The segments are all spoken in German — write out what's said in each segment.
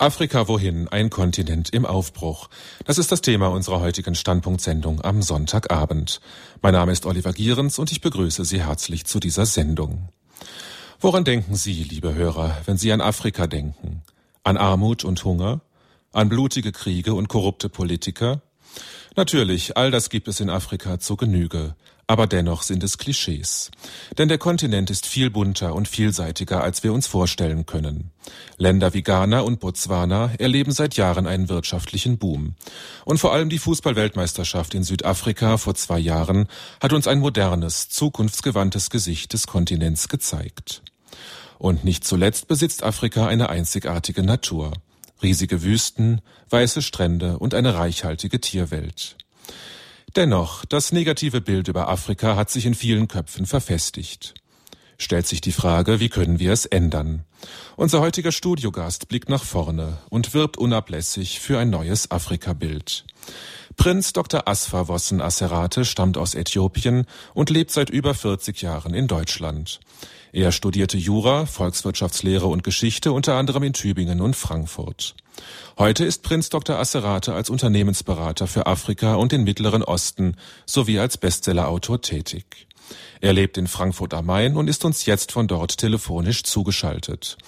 Afrika wohin? Ein Kontinent im Aufbruch. Das ist das Thema unserer heutigen Standpunktsendung am Sonntagabend. Mein Name ist Oliver Gierens und ich begrüße Sie herzlich zu dieser Sendung. Woran denken Sie, liebe Hörer, wenn Sie an Afrika denken? An Armut und Hunger? An blutige Kriege und korrupte Politiker? Natürlich, all das gibt es in Afrika zur Genüge. Aber dennoch sind es Klischees. Denn der Kontinent ist viel bunter und vielseitiger, als wir uns vorstellen können. Länder wie Ghana und Botswana erleben seit Jahren einen wirtschaftlichen Boom. Und vor allem die Fußballweltmeisterschaft in Südafrika vor zwei Jahren hat uns ein modernes, zukunftsgewandtes Gesicht des Kontinents gezeigt. Und nicht zuletzt besitzt Afrika eine einzigartige Natur. Riesige Wüsten, weiße Strände und eine reichhaltige Tierwelt. Dennoch, das negative Bild über Afrika hat sich in vielen Köpfen verfestigt. Stellt sich die Frage, wie können wir es ändern? Unser heutiger Studiogast blickt nach vorne und wirbt unablässig für ein neues Afrika-Bild. Prinz Dr. Asfa Wossen Asserate stammt aus Äthiopien und lebt seit über 40 Jahren in Deutschland. Er studierte Jura, Volkswirtschaftslehre und Geschichte unter anderem in Tübingen und Frankfurt. Heute ist Prinz Dr. Asserate als Unternehmensberater für Afrika und den Mittleren Osten sowie als Bestsellerautor tätig. Er lebt in Frankfurt am Main und ist uns jetzt von dort telefonisch zugeschaltet.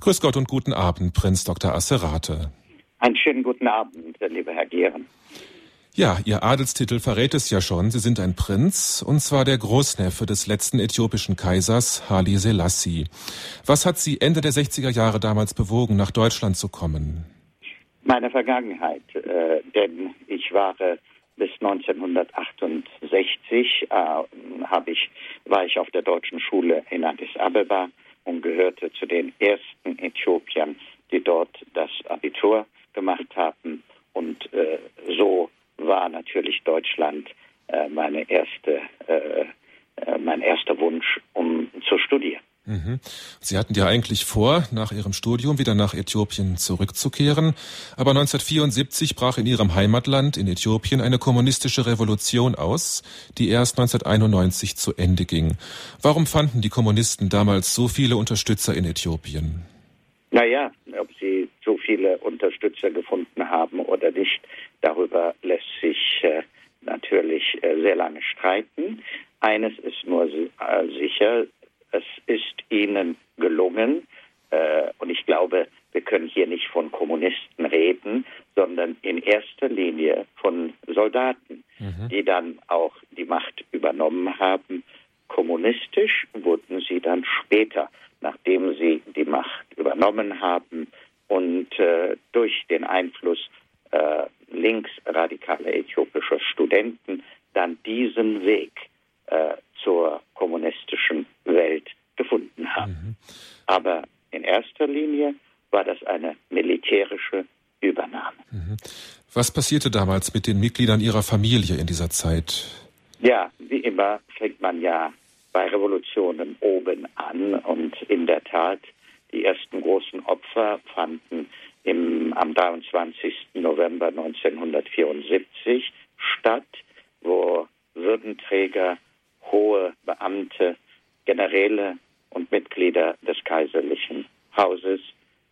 Grüß Gott und guten Abend, Prinz Dr. Asserate. Einen schönen guten Abend, lieber Herr Gehren. Ja, Ihr Adelstitel verrät es ja schon. Sie sind ein Prinz, und zwar der Großneffe des letzten äthiopischen Kaisers, Haile Selassie. Was hat Sie Ende der 60er Jahre damals bewogen, nach Deutschland zu kommen? Meine Vergangenheit, äh, denn ich war bis 1968 äh, ich, war ich auf der deutschen Schule in Addis Abeba und gehörte zu den ersten Äthiopiern, die dort das Abitur gemacht haben. Und äh, so war natürlich Deutschland äh, meine erste, äh, mein erster Wunsch, um zu studieren. Mhm. Sie hatten ja eigentlich vor, nach Ihrem Studium wieder nach Äthiopien zurückzukehren. Aber 1974 brach in Ihrem Heimatland in Äthiopien eine kommunistische Revolution aus, die erst 1991 zu Ende ging. Warum fanden die Kommunisten damals so viele Unterstützer in Äthiopien? Naja, ob sie so viele Unterstützer gefunden haben oder nicht, darüber lässt sich äh, natürlich äh, sehr lange streiten. Eines ist nur äh, sicher, es ist ihnen gelungen, äh, und ich glaube, wir können hier nicht von Kommunisten reden, sondern in erster Linie von Soldaten, mhm. die dann auch die Macht übernommen haben. Kommunistisch wurden sie dann später, nachdem sie die Macht übernommen haben und äh, durch den Einfluss äh, linksradikaler äthiopischer Studenten dann diesen Weg äh, zur kommunistischen Welt gefunden haben. Mhm. Aber in erster Linie war das eine militärische Übernahme. Mhm. Was passierte damals mit den Mitgliedern Ihrer Familie in dieser Zeit? Ja, wie immer fängt man ja bei Revolutionen oben an und in der Tat, die ersten großen Opfer fanden im, am 23. November 1974 statt, wo Würdenträger, hohe Beamte, Generäle und Mitglieder des kaiserlichen Hauses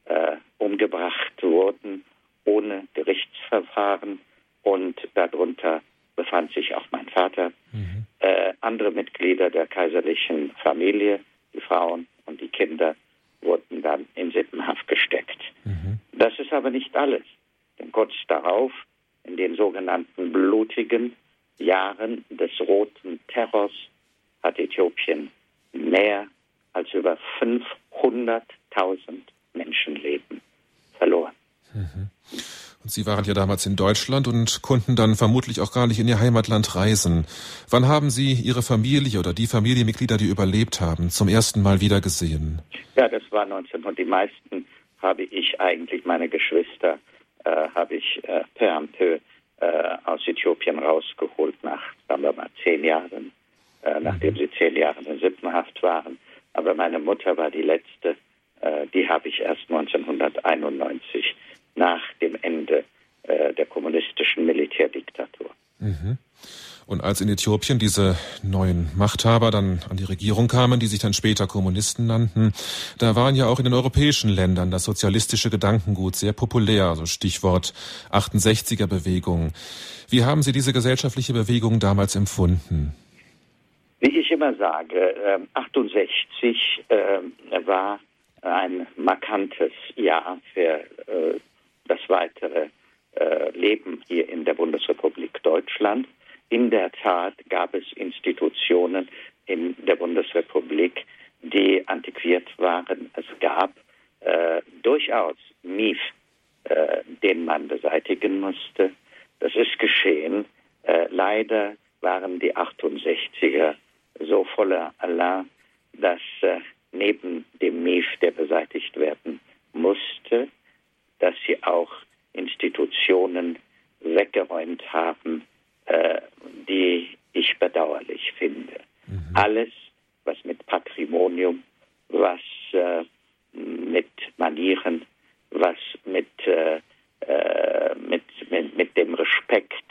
äh, umgebracht wurden ohne Gerichtsverfahren und darunter befand sich auch mein Vater. Mhm. Äh, andere Mitglieder der kaiserlichen Familie, die Frauen und die Kinder, wurden dann in Sippenhaft gesteckt. Mhm. Das ist aber nicht alles, denn kurz darauf, in den sogenannten blutigen Jahren des roten Terrors, hat Äthiopien mehr als über 500.000 Menschenleben verloren. Mhm. Und Sie waren ja damals in Deutschland und konnten dann vermutlich auch gar nicht in Ihr Heimatland reisen. Wann haben Sie Ihre Familie oder die Familienmitglieder, die überlebt haben, zum ersten Mal wieder gesehen? Ja, das war 19 und die meisten habe ich eigentlich, meine Geschwister, äh, habe ich äh, peu à peu äh, aus Äthiopien rausgeholt nach, sagen wir mal, zehn Jahren, äh, nachdem mhm. sie zehn Jahre in Sippenhaft waren. Aber meine Mutter war die letzte, äh, die habe ich erst 1991 nach dem Ende äh, der kommunistischen Militärdiktatur. Mhm. Und als in Äthiopien diese neuen Machthaber dann an die Regierung kamen, die sich dann später Kommunisten nannten, da waren ja auch in den europäischen Ländern das sozialistische Gedankengut sehr populär, also Stichwort 68er Bewegung. Wie haben Sie diese gesellschaftliche Bewegung damals empfunden? Wie ich immer sage, 68 äh, war ein markantes Jahr für äh, das weitere äh, Leben hier in der Bundesrepublik Deutschland. In der Tat gab es Institutionen in der Bundesrepublik, die antiquiert waren. Es gab äh, durchaus Mief, äh, den man beseitigen musste. Das ist geschehen. Äh, leider waren die 68er so voller Allah, dass äh, neben dem Mief, der beseitigt werden musste, dass sie auch Institutionen weggeräumt haben, äh, die ich bedauerlich finde. Mhm. Alles, was mit Patrimonium, was äh, mit Manieren, was mit, äh, äh mit, mit, mit, dem Respekt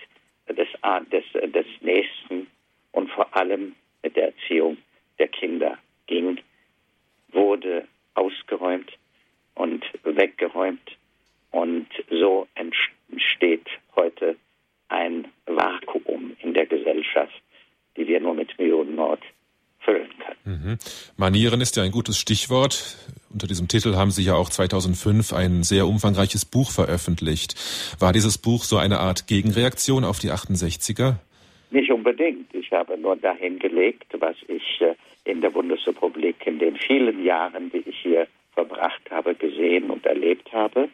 des, des, des Nächsten und vor allem mit der Erziehung der Kinder ging, wurde ausgeräumt und weggeräumt. Und so entsteht heute ein Vakuum in der Gesellschaft, die wir nur mit Mühe und Not füllen können. Mhm. Manieren ist ja ein gutes Stichwort. Unter diesem Titel haben Sie ja auch 2005 ein sehr umfangreiches Buch veröffentlicht. War dieses Buch so eine Art Gegenreaktion auf die 68er? Nicht unbedingt. Ich habe nur dahin gelegt, was ich äh, in der Bundesrepublik in den vielen Jahren, die ich hier verbracht habe, gesehen und erlebt habe.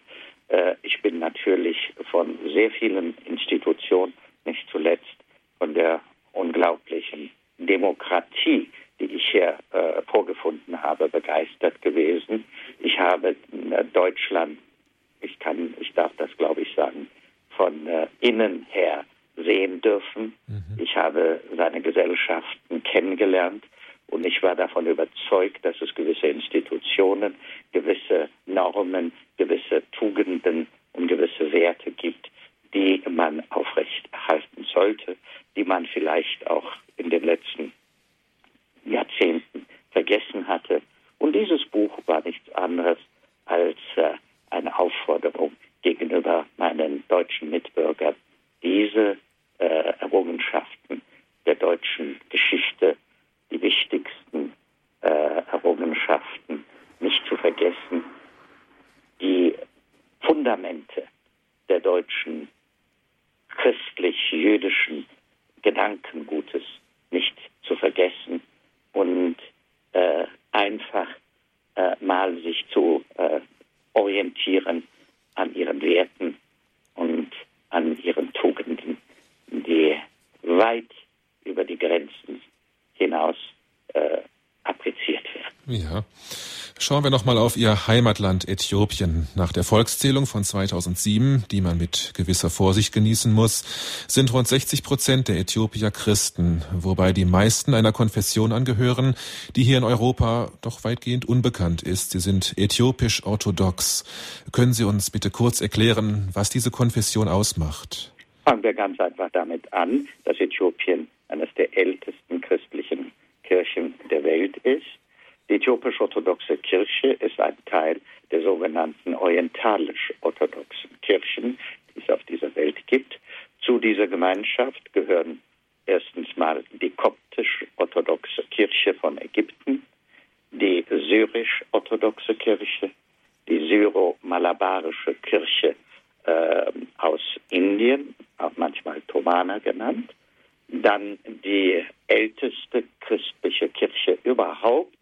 Äh, ich bin natürlich von sehr vielen Institutionen, nicht zuletzt von der unglaublichen Demokratie, die ich hier äh, vorgefunden habe, begeistert gewesen. Ich habe äh, Deutschland, ich kann, ich darf das glaube ich sagen, von äh, innen her sehen dürfen. Mhm. Ich habe seine Gesellschaften kennengelernt und ich war davon überzeugt, dass es gewisse Institutionen, gewisse Normen, gewisse Tugenden und gewisse Werte gibt, die man aufrechterhalten sollte, die man vielleicht auch in den letzten Jahrzehnten vergessen hatte. Und dieses Buch war nichts anderes als äh, eine Aufforderung gegenüber meinen deutschen Mitbürgern, diese äh, Errungenschaften der deutschen Geschichte die wichtigsten äh, Errungenschaften nicht zu vergessen, die Fundamente der deutschen christlich-jüdischen Gedankengutes nicht zu vergessen und äh, einfach äh, mal sich zu äh, orientieren an ihren Werten und an ihren Tugenden, die weit über die Grenzen hinaus äh, appliziert werden. Ja. Schauen wir nochmal auf Ihr Heimatland Äthiopien. Nach der Volkszählung von 2007, die man mit gewisser Vorsicht genießen muss, sind rund 60 Prozent der Äthiopier Christen, wobei die meisten einer Konfession angehören, die hier in Europa doch weitgehend unbekannt ist. Sie sind äthiopisch-orthodox. Können Sie uns bitte kurz erklären, was diese Konfession ausmacht? Fangen wir ganz einfach damit an, dass Äthiopien eines der ältesten christlichen Kirchen der Welt ist. Die äthiopisch-orthodoxe Kirche ist ein Teil der sogenannten orientalisch-orthodoxen Kirchen, die es auf dieser Welt gibt. Zu dieser Gemeinschaft gehören erstens mal die koptisch-orthodoxe Kirche von Ägypten, die syrisch-orthodoxe Kirche, die syro-malabarische Kirche äh, aus Indien, auch manchmal Tomana genannt, dann die älteste christliche Kirche überhaupt,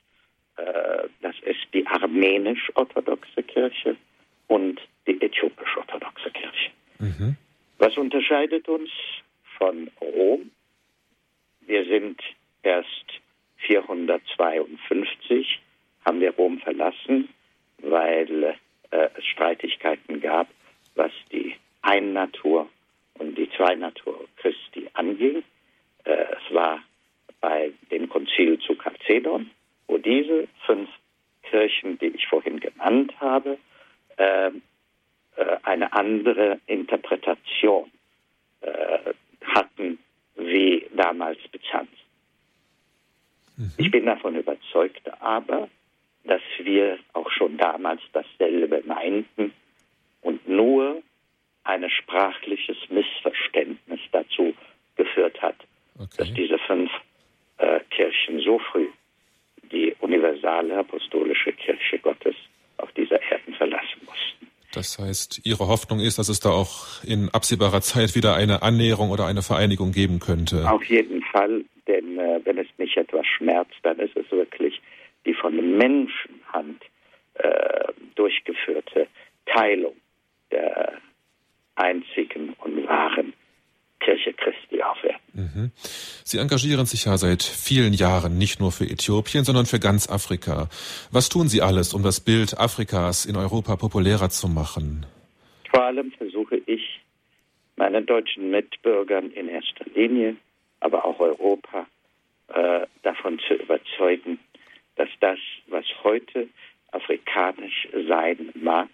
äh, das ist die armenisch-orthodoxe Kirche und die äthiopisch-orthodoxe Kirche. Mhm. Was unterscheidet uns von Rom? Wir sind erst 452, haben wir Rom verlassen, weil äh, es Streitigkeiten gab, was die Ein-Natur und die Zwei-Natur Christi anging. Äh, es war bei dem Konzil zu Chalcedon, wo diese fünf Kirchen, die ich vorhin genannt habe, äh, äh, eine andere Interpretation hatten, wie damals Byzanz. Mhm. Ich bin davon überzeugt aber, dass wir auch schon damals dasselbe meinten und nur ein sprachliches Missverständnis dazu geführt hat, okay. dass diese fünf äh, Kirchen so früh die universale apostolische Kirche Gottes auf dieser Erden verlassen mussten. Das heißt, Ihre Hoffnung ist, dass es da auch in absehbarer Zeit wieder eine Annäherung oder eine Vereinigung geben könnte. Auf jeden Fall, denn äh, wenn es mich etwas schmerzt, dann ist es wirklich die von Menschenhand äh, durchgeführte Teilung der einzigen und wahren Kirche Christi aufwerten. Mhm. Sie engagieren sich ja seit vielen Jahren nicht nur für Äthiopien, sondern für ganz Afrika. Was tun Sie alles, um das Bild Afrikas in Europa populärer zu machen? Vor allem versuche ich, meinen deutschen Mitbürgern in erster Linie, aber auch Europa, äh, davon zu überzeugen, dass das, was heute afrikanisch sein mag,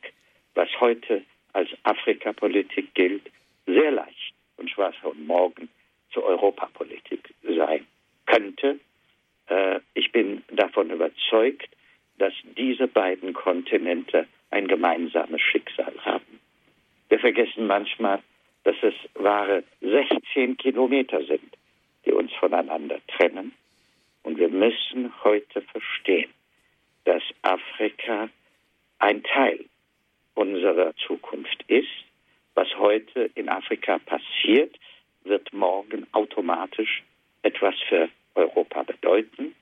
was heute als Afrikapolitik gilt, sehr leicht und zwar von morgen zur Europapolitik sein könnte. Äh, ich bin davon überzeugt, dass diese beiden Kontinente ein gemeinsames Schicksal haben. Wir vergessen manchmal, dass es wahre 16 Kilometer sind, die uns voneinander trennen. Und wir müssen heute verstehen, dass Afrika ein Teil unserer Zukunft ist was heute in Afrika passiert, wird morgen automatisch etwas für Europa bedeuten.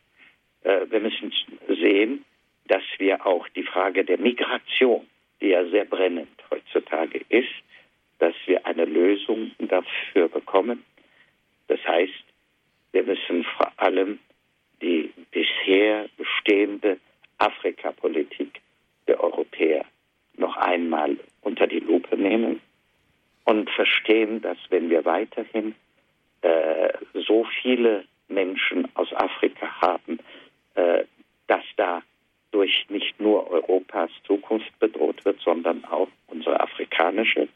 Äh, wir müssen sehen, dass wir auch die Frage der Migration, die ja sehr brennend heutzutage ist, dass wir eine Lösung dafür bekommen. Das heißt, wir müssen vor allem die bisher bestehende Afrikapolitik der Europäer noch einmal unter die Lupe nehmen und verstehen, dass wenn wir weiterhin äh, so viele Menschen aus Afrika haben, äh, dass da durch nicht nur Europas Zukunft bedroht wird, sondern auch unsere afrikanische.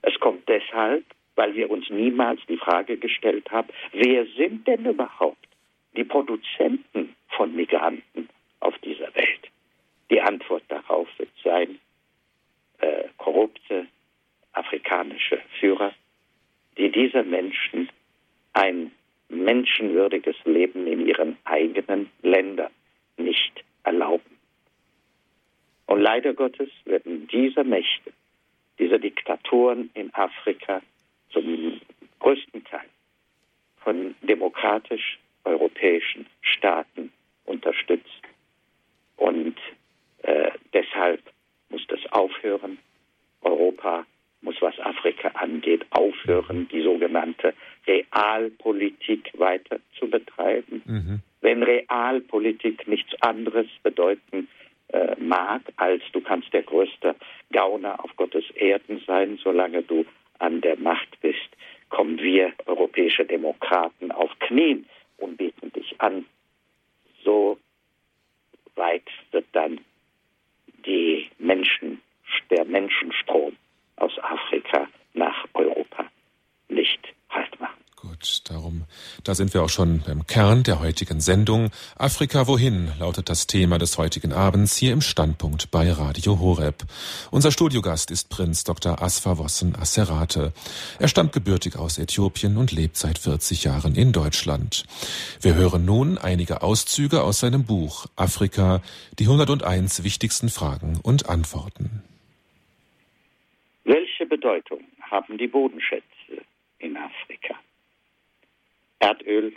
Es kommt deshalb, weil wir uns niemals die Frage gestellt haben, wer sind denn überhaupt die Produzenten von Migranten auf dieser Welt? Die Antwort darauf wird sein, äh, korrupte, afrikanische Führer, die diese Menschen ein menschenwürdiges Leben in ihren eigenen Ländern nicht erlauben. Und leider Gottes werden diese Mächte, diese Diktatoren in Afrika zum größten Teil von demokratisch europäischen Staaten unterstützt. Und äh, deshalb muss das aufhören. Europa muss, was Afrika angeht, aufhören, die sogenannte Realpolitik weiter zu betreiben. Mhm. Wenn Realpolitik nichts anderes bedeuten äh, mag, als du kannst der größte Gauner auf Gottes Erden sein, solange du an der Macht bist, kommen wir europäische Demokraten auf Knien und beten dich an. So weit wird dann die Menschen, der Menschenstrom aus Afrika nach Europa nicht Gut, darum, da sind wir auch schon beim Kern der heutigen Sendung. Afrika wohin lautet das Thema des heutigen Abends hier im Standpunkt bei Radio Horeb. Unser Studiogast ist Prinz Dr. Asfawossen Asserate. Er stammt gebürtig aus Äthiopien und lebt seit 40 Jahren in Deutschland. Wir hören nun einige Auszüge aus seinem Buch Afrika, die 101 wichtigsten Fragen und Antworten. Welche Bedeutung haben die Bodenschätze in Afrika? Erdöl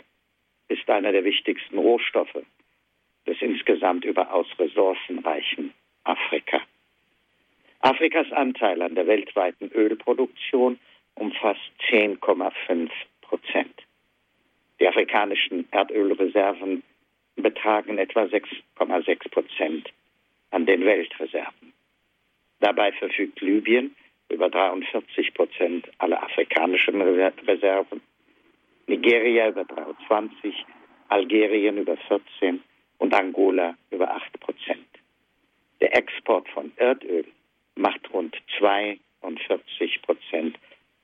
ist einer der wichtigsten Rohstoffe des insgesamt überaus ressourcenreichen Afrika. Afrikas Anteil an der weltweiten Ölproduktion umfasst 10,5 Prozent. Die afrikanischen Erdölreserven betragen etwa 6,6 Prozent an den Weltreserven. Dabei verfügt Libyen über 43 Prozent aller afrikanischen Reserven, Nigeria über 23, Algerien über 14 und Angola über 8 Prozent. Der Export von Erdöl macht rund 42 Prozent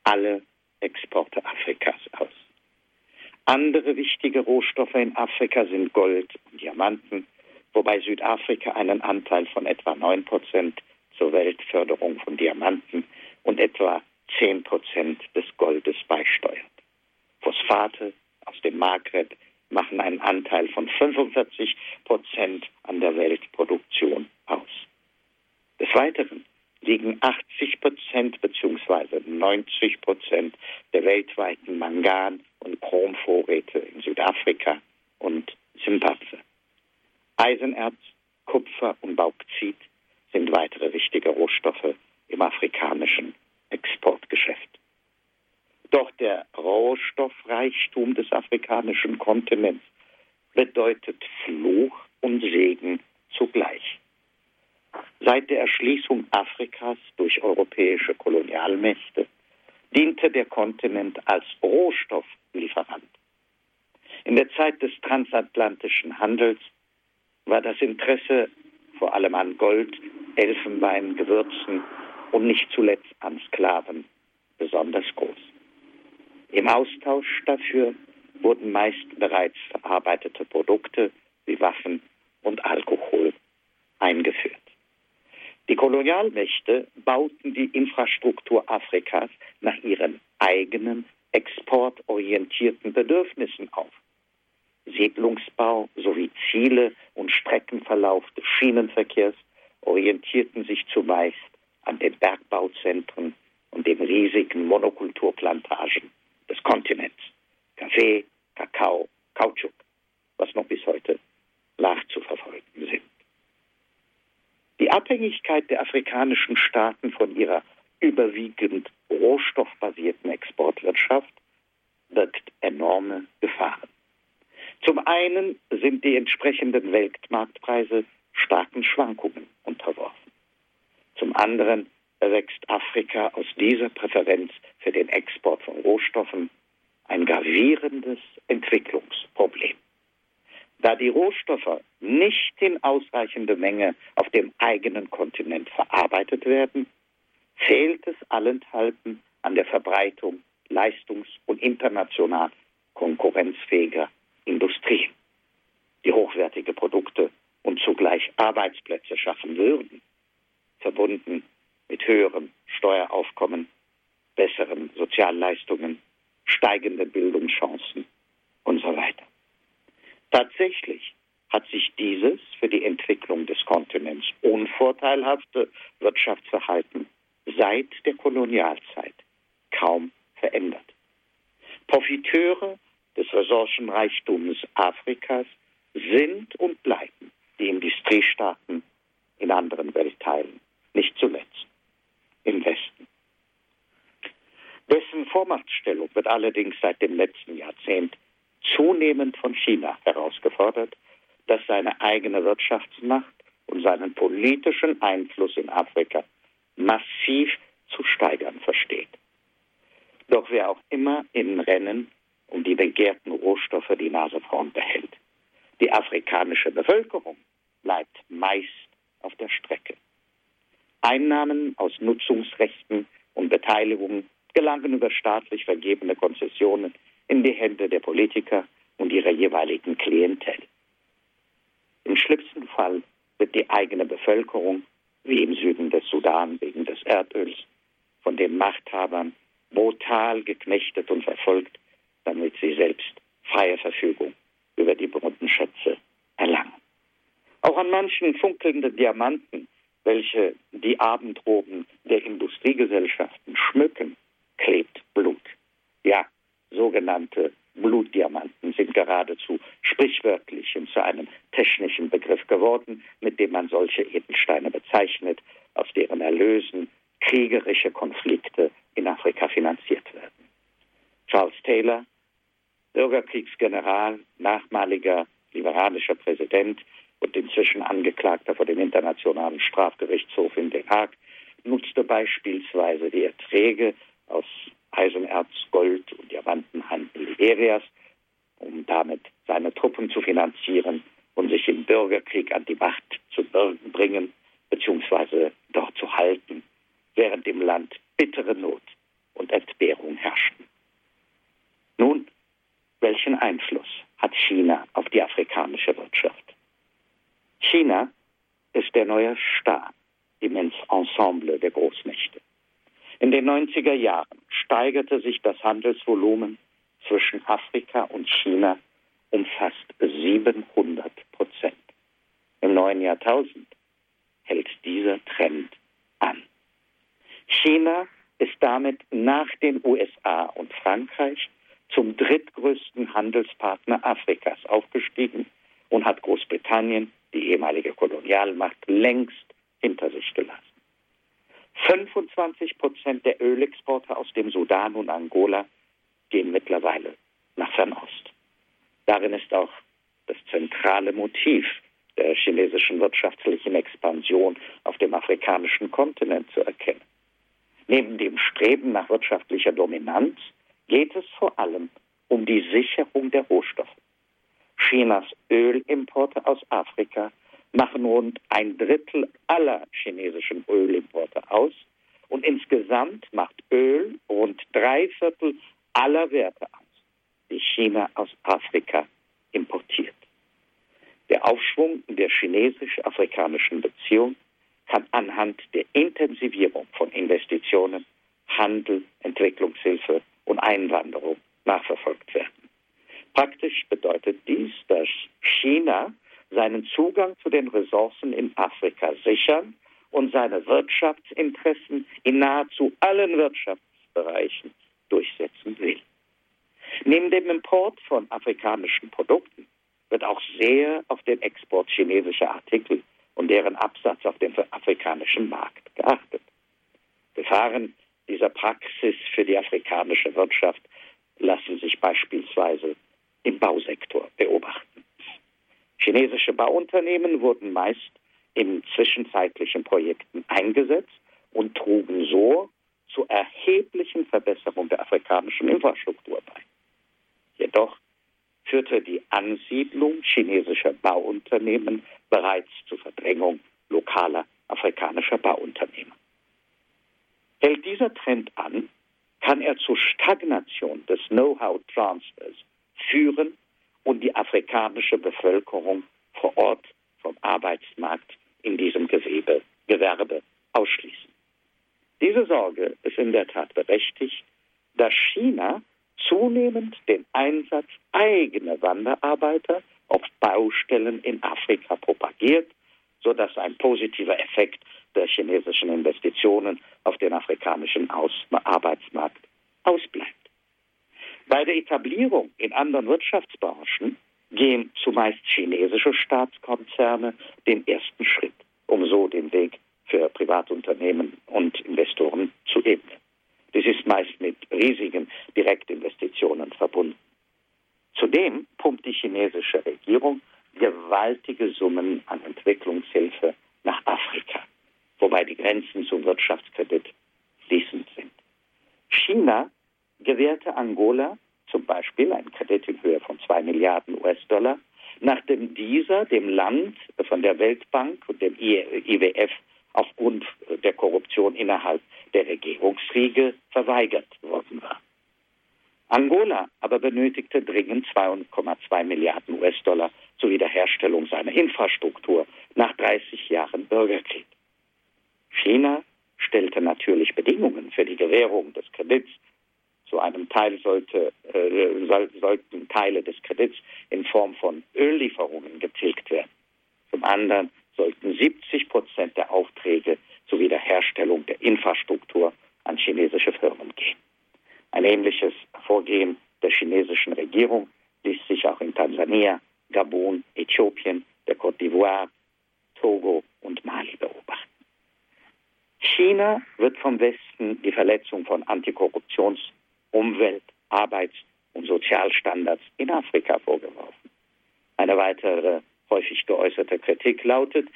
aller Exporte Afrikas aus. Andere wichtige Rohstoffe in Afrika sind Gold und Diamanten, wobei Südafrika einen Anteil von etwa 9 Prozent zur Weltförderung von Diamanten und etwa 10 Prozent des Goldes beisteuert. Phosphate aus dem Maghreb machen einen Anteil von 45 Prozent an der Weltproduktion aus. Des Weiteren liegen 80 Prozent bzw. 90 Prozent der weltweiten Mangan- und Chromvorräte in Südafrika und Simbabwe. Eisenerz, Kupfer und Bauxit sind weitere wichtige Rohstoffe im afrikanischen Exportgeschäft. Doch der Rohstoffreichtum des afrikanischen Kontinents bedeutet Fluch und Segen zugleich. Seit der Erschließung Afrikas durch europäische Kolonialmächte diente der Kontinent als Rohstofflieferant. In der Zeit des transatlantischen Handels war das Interesse vor allem an Gold, Elfenbein, Gewürzen und nicht zuletzt an Sklaven besonders groß. Im Austausch dafür wurden meist bereits verarbeitete Produkte wie Waffen und Alkohol eingeführt. Die Kolonialmächte bauten die Infrastruktur Afrikas nach ihren eigenen exportorientierten Bedürfnissen auf. Siedlungsbau sowie Ziele und Streckenverlauf des Schienenverkehrs orientierten sich zumeist an den Bergbauzentren und den riesigen Monokulturplantagen des Kontinents. Kaffee, Kakao, Kautschuk, was noch bis heute nachzuverfolgen sind. Die Abhängigkeit der afrikanischen Staaten von ihrer überwiegend rohstoffbasierten Exportwirtschaft birgt enorme Gefahren. Zum einen sind die entsprechenden Weltmarktpreise starken Schwankungen unterworfen. Zum anderen erwächst Afrika aus dieser Präferenz für den Export von Rohstoffen ein gravierendes Entwicklungsproblem. Da die Rohstoffe nicht in ausreichender Menge auf dem eigenen Kontinent verarbeitet werden, fehlt es allenthalben an der Verbreitung leistungs- und international konkurrenzfähiger Industrien, die hochwertige Produkte und zugleich Arbeitsplätze schaffen würden, verbunden mit höherem Steueraufkommen, besseren Sozialleistungen, steigenden Bildungschancen und so weiter. Tatsächlich hat sich dieses für die Entwicklung des Kontinents unvorteilhafte Wirtschaftsverhalten seit der Kolonialzeit kaum verändert. Profiteure des Ressourcenreichtums Afrikas sind und bleiben die Industriestaaten in anderen Weltteilen, nicht zuletzt im Westen. Dessen Vormachtstellung wird allerdings seit dem letzten Jahrzehnt zunehmend von China herausgefordert, das seine eigene Wirtschaftsmacht und seinen politischen Einfluss in Afrika massiv zu steigern versteht. Doch wer auch immer im Rennen um die begehrten Rohstoffe die Nase vorn behält, die afrikanische Bevölkerung bleibt meist auf der Strecke. Einnahmen aus Nutzungsrechten und Beteiligungen gelangen über staatlich vergebene Konzessionen in die Hände der Politiker und ihrer jeweiligen Klientel. Im schlimmsten Fall wird die eigene Bevölkerung, wie im Süden des Sudan wegen des Erdöls, von den Machthabern brutal geknechtet und verfolgt, damit sie selbst freie Verfügung über die Bodenschätze erlangen. Auch an manchen funkelnden Diamanten, welche die Abendroben der Industriegesellschaften schmücken, klebt Blut. Ja, sogenannte Blutdiamanten sind geradezu sprichwörtlich und zu einem technischen Begriff geworden, mit dem man solche Edelsteine bezeichnet, aus deren Erlösen kriegerische Konflikte in Afrika finanziert werden. Charles Taylor, Bürgerkriegsgeneral, nachmaliger liberalischer Präsident und inzwischen Angeklagter vor dem Internationalen Strafgerichtshof in Den Haag, nutzte beispielsweise die Erträge aus Eisenerz, Gold und Diamantenhandel Liberias, um damit seine Truppen zu finanzieren und sich im Bürgerkrieg an die Macht zu bringen bzw. dort zu halten, während im Land bittere Not und Entbehrung herrschten. Nun, welchen Einfluss hat China auf die afrikanische Wirtschaft? China ist der neue Star im Ensemble der Großmächte. In den 90er Jahren steigerte sich das Handelsvolumen zwischen Afrika und China um fast 700 Prozent. Im neuen Jahrtausend hält dieser Trend an. China ist damit nach den USA und Frankreich zum drittgrößten Handelspartner Afrikas aufgestiegen und hat Großbritannien, ehemalige Kolonialmacht, längst hinter sich gelassen. 25 Prozent der Ölexporte aus dem Sudan und Angola gehen mittlerweile nach Fernost. Darin ist auch das zentrale Motiv der chinesischen wirtschaftlichen Expansion auf dem afrikanischen Kontinent zu erkennen. Neben dem Streben nach wirtschaftlicher Dominanz geht es vor allem um die Sicherung der Rohstoffe. Chinas Ölimporte aus Afrika machen rund ein Drittel aller chinesischen Ölimporte aus und insgesamt macht Öl rund drei Viertel aller Werte aus, die China aus Afrika importiert. Der Aufschwung der chinesisch-afrikanischen Beziehung kann anhand der Intensivierung von Investitionen, Handel, Entwicklungshilfe und Einwanderung nachverfolgt werden. Praktisch bedeutet dies, dass China seinen Zugang zu den Ressourcen in Afrika sichern und seine Wirtschaftsinteressen in nahezu allen Wirtschaftsbereichen durchsetzen will. Neben dem Import von afrikanischen Produkten wird auch sehr auf den Export chinesischer Artikel und deren Absatz auf dem afrikanischen Markt geachtet. Gefahren dieser Praxis für die afrikanische Wirtschaft lassen sich beispielsweise im Bausektor beobachten. Chinesische Bauunternehmen wurden meist in zwischenzeitlichen Projekten eingesetzt und trugen so zur erheblichen Verbesserung der afrikanischen Infrastruktur bei. Jedoch führte die Ansiedlung chinesischer Bauunternehmen bereits zur Verdrängung lokaler afrikanischer Bauunternehmen. Hält dieser Trend an, kann er zur Stagnation des Know-how-Transfers führen und die afrikanische Bevölkerung vor Ort vom Arbeitsmarkt in diesem Gewebe, Gewerbe ausschließen. Diese Sorge ist in der Tat berechtigt, da China zunehmend den Einsatz eigener Wanderarbeiter auf Baustellen in Afrika propagiert, sodass ein positiver Effekt der chinesischen Investitionen auf den afrikanischen Arbeitsmarkt ausbleibt. Bei der Etablierung in anderen Wirtschaftsbranchen gehen zumeist chinesische Staatskonzerne den ersten Schritt, um so den Weg für Privatunternehmen und Investoren zu ebnen. Dies ist meist mit riesigen Direktinvestitionen verbunden. Zudem pumpt die chinesische Regierung gewaltige Summen an Entwicklungshilfe nach Afrika, wobei die Grenzen zum Wirtschaftskredit fließend sind. China gewährte Angola zum Beispiel einen Kredit in Höhe von zwei Milliarden US-Dollar, dieser dem Land von der Weltbank und dem IWF aufgrund der Korruption innerhalb der Regierungsriege verweigert worden war. Angola aber benötigte dringend 2,2 Milliarden US-Dollar shouted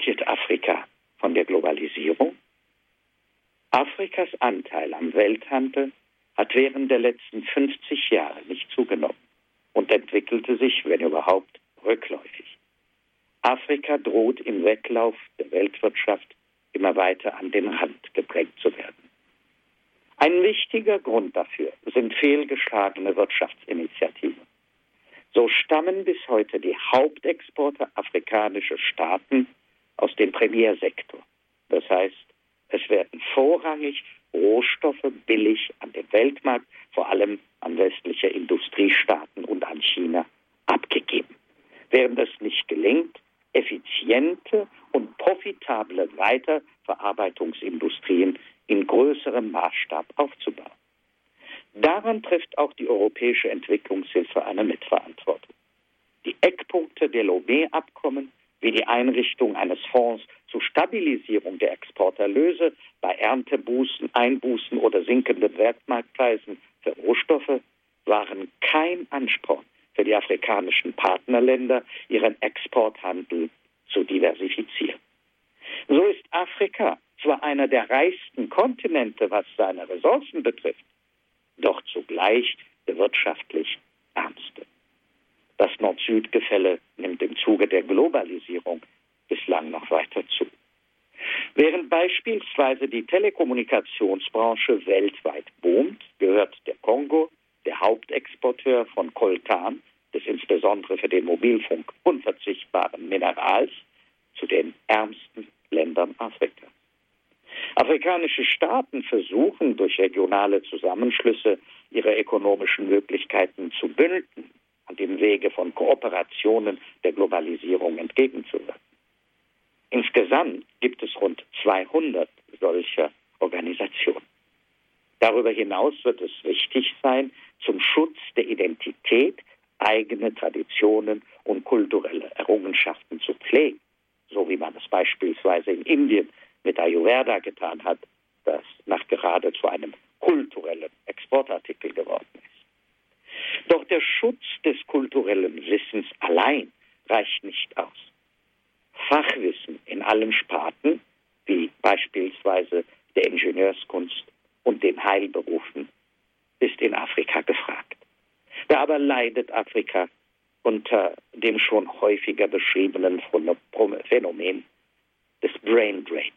Profitiert Afrika von der Globalisierung? Afrikas Anteil am Welthandel hat während der letzten 50 Jahre nicht zugenommen und entwickelte sich, wenn überhaupt, rückläufig. Afrika droht im Wettlauf der Weltwirtschaft immer weiter an den Rand gedrängt zu werden. Ein wichtiger Grund dafür sind fehlgeschlagene Wirtschaftsinitiativen. So stammen bis heute die Hauptexporte afrikanischer Staaten aus dem Primärsektor. Das heißt, es werden vorrangig Rohstoffe billig an den Weltmarkt, vor allem an westliche Industriestaaten und an China, abgegeben. Während es nicht gelingt, effiziente und profitable Weiterverarbeitungsindustrien in größerem Maßstab aufzubauen. Daran trifft auch die europäische Entwicklungshilfe eine Mitverantwortung. Die Eckpunkte der Lomé-Abkommen wie die Einrichtung eines Fonds zur Stabilisierung der Exporterlöse bei Erntebußen, Einbußen oder sinkenden Weltmarktpreisen für Rohstoffe waren kein Ansporn für die afrikanischen Partnerländer, ihren Exporthandel zu diversifizieren. So ist Afrika zwar einer der reichsten Kontinente, was seine Ressourcen betrifft, doch zugleich der wirtschaftlich ärmste. Das Nord-Süd-Gefälle nimmt im Zuge der Globalisierung bislang noch weiter zu. Während beispielsweise die Telekommunikationsbranche weltweit boomt, gehört der Kongo, der Hauptexporteur von Koltan, des insbesondere für den Mobilfunk unverzichtbaren Minerals, zu den ärmsten Ländern Afrikas. Afrikanische Staaten versuchen durch regionale Zusammenschlüsse ihre ökonomischen Möglichkeiten zu bündeln und im Wege von Kooperationen der Globalisierung entgegenzuwirken. Insgesamt gibt es rund 200 solcher Organisationen. Darüber hinaus wird es wichtig sein, zum Schutz der Identität eigene Traditionen und kulturelle Errungenschaften zu pflegen, so wie man es beispielsweise in Indien mit Ayurveda getan hat, das nach gerade zu einem kulturellen Exportartikel geworden ist. Doch der Schutz des kulturellen Wissens allein reicht nicht aus. Fachwissen in allen Sparten, wie beispielsweise der Ingenieurskunst und den Heilberufen, ist in Afrika gefragt. Da aber leidet Afrika unter dem schon häufiger beschriebenen Phänomen des Brain Drain.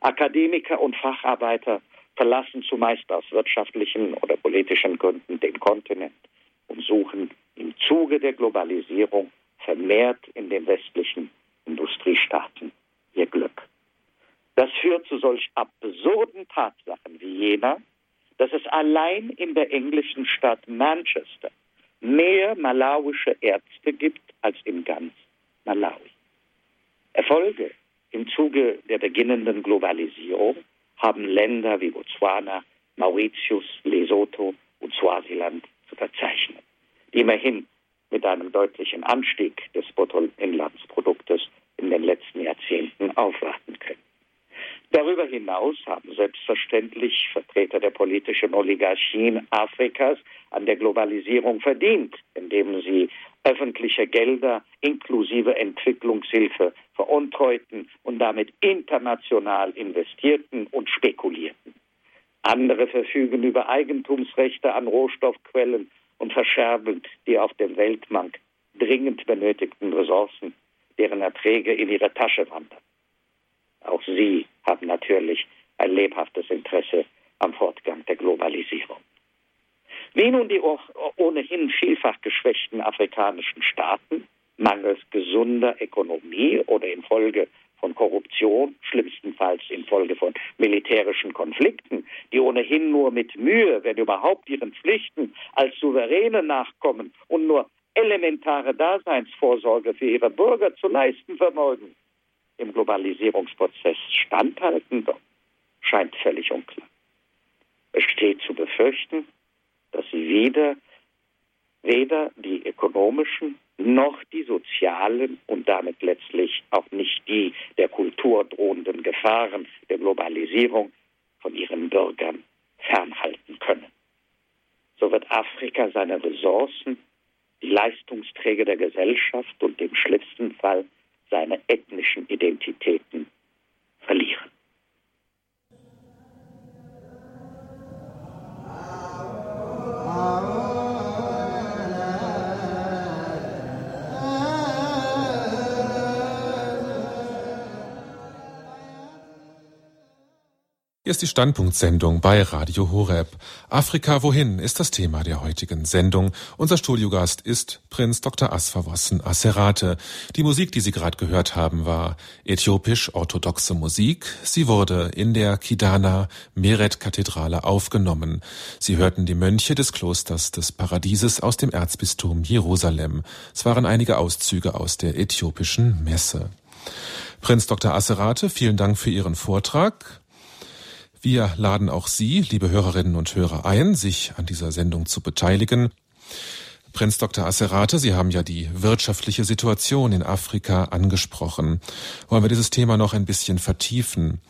Akademiker und Facharbeiter verlassen zumeist aus wirtschaftlichen oder politischen Gründen den Kontinent und suchen im Zuge der Globalisierung vermehrt in den westlichen Industriestaaten ihr Glück. Das führt zu solch absurden Tatsachen wie jener, dass es allein in der englischen Stadt Manchester mehr malawische Ärzte gibt als in ganz Malawi. Erfolge im Zuge der beginnenden Globalisierung haben Länder wie Botswana, Mauritius, Lesotho und Swasiland zu verzeichnen, die immerhin mit einem deutlichen Anstieg des Bruttoinlandsproduktes in den letzten Jahrzehnten aufwarten können. Darüber hinaus haben selbstverständlich Vertreter der politischen Oligarchien Afrikas an der Globalisierung verdient, indem sie öffentliche Gelder inklusive Entwicklungshilfe veruntreuten und damit international investierten und spekulierten. Andere verfügen über Eigentumsrechte an Rohstoffquellen und verscherben die auf dem Weltmarkt dringend benötigten Ressourcen, deren Erträge in ihre Tasche wandern. Auch sie haben natürlich ein lebhaftes Interesse am Fortgang der Globalisierung. Wie nun die ohnehin vielfach geschwächten afrikanischen Staaten mangels gesunder Ökonomie oder infolge von Korruption, schlimmstenfalls infolge von militärischen Konflikten, die ohnehin nur mit Mühe, wenn überhaupt ihren Pflichten als Souveräne nachkommen und nur elementare Daseinsvorsorge für ihre Bürger zu leisten vermögen, im Globalisierungsprozess standhalten, scheint völlig unklar. Es steht zu befürchten, dass sie weder, weder die ökonomischen noch die sozialen und damit letztlich auch nicht die der Kultur drohenden Gefahren der Globalisierung von ihren Bürgern fernhalten können. So wird Afrika seine Ressourcen, die Leistungsträger der Gesellschaft und im schlimmsten Fall seine ethnischen Identitäten Hier ist die Standpunktsendung bei Radio Horeb. Afrika wohin ist das Thema der heutigen Sendung. Unser Studiogast ist Prinz Dr. Asfawossen Aserate. Die Musik, die Sie gerade gehört haben, war äthiopisch-orthodoxe Musik. Sie wurde in der Kidana Meret Kathedrale aufgenommen. Sie hörten die Mönche des Klosters des Paradieses aus dem Erzbistum Jerusalem. Es waren einige Auszüge aus der äthiopischen Messe. Prinz Dr. Aserate, vielen Dank für Ihren Vortrag. Wir laden auch Sie, liebe Hörerinnen und Hörer, ein, sich an dieser Sendung zu beteiligen. Prinz Dr. Asserate, Sie haben ja die wirtschaftliche Situation in Afrika angesprochen. Wollen wir dieses Thema noch ein bisschen vertiefen?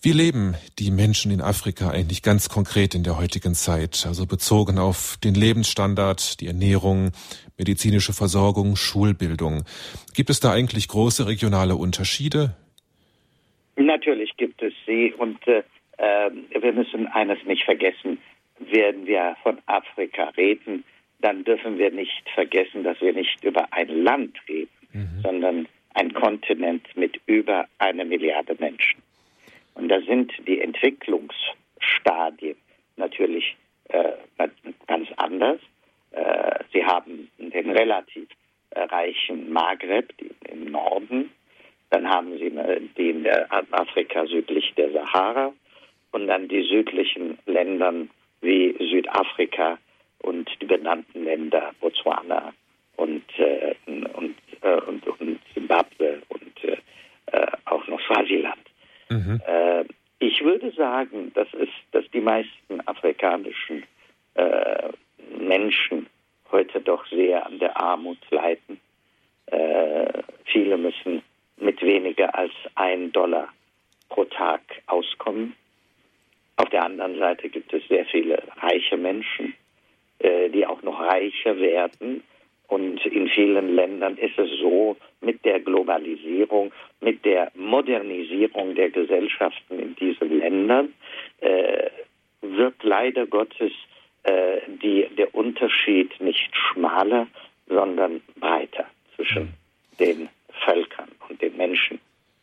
Wie leben die Menschen in Afrika eigentlich ganz konkret in der heutigen Zeit, also bezogen auf den Lebensstandard, die Ernährung, medizinische Versorgung, Schulbildung? Gibt es da eigentlich große regionale Unterschiede? Natürlich gibt es sie und äh, wir müssen eines nicht vergessen, werden wir von Afrika reden, dann dürfen wir nicht vergessen, dass wir nicht über ein Land reden, mhm. sondern ein Kontinent mit über eine Milliarde Menschen. Und da sind die Entwicklungsstadien natürlich äh, ganz anders. Äh, sie haben den relativ äh, reichen Maghreb im Norden, dann haben sie äh, den Afrika südlich der Sahara und dann die südlichen Ländern wie Südafrika und die benannten Länder Botswana und, äh, und, äh, und, und, Zimbabwe und äh, äh auch noch Swasiland. Mhm. Äh, ich würde sagen, dass, es, dass die meisten afrikanischen äh, Menschen heute doch sehr an der Armut leiden. viele müssen mit weniger als ein Dollar pro Tag auskommen. Auf der anderen Seite gibt es sehr viele reiche Menschen, äh, die auch noch reicher werden. Und in vielen Ländern ist es so, mit der Globalisierung, mit der Modernisierung der Gesellschaften in diesen Ländern äh, wird leider Gottes äh, die, der Unterschied nicht schmaler, sondern breiter zwischen mhm. den Völkern und den Menschen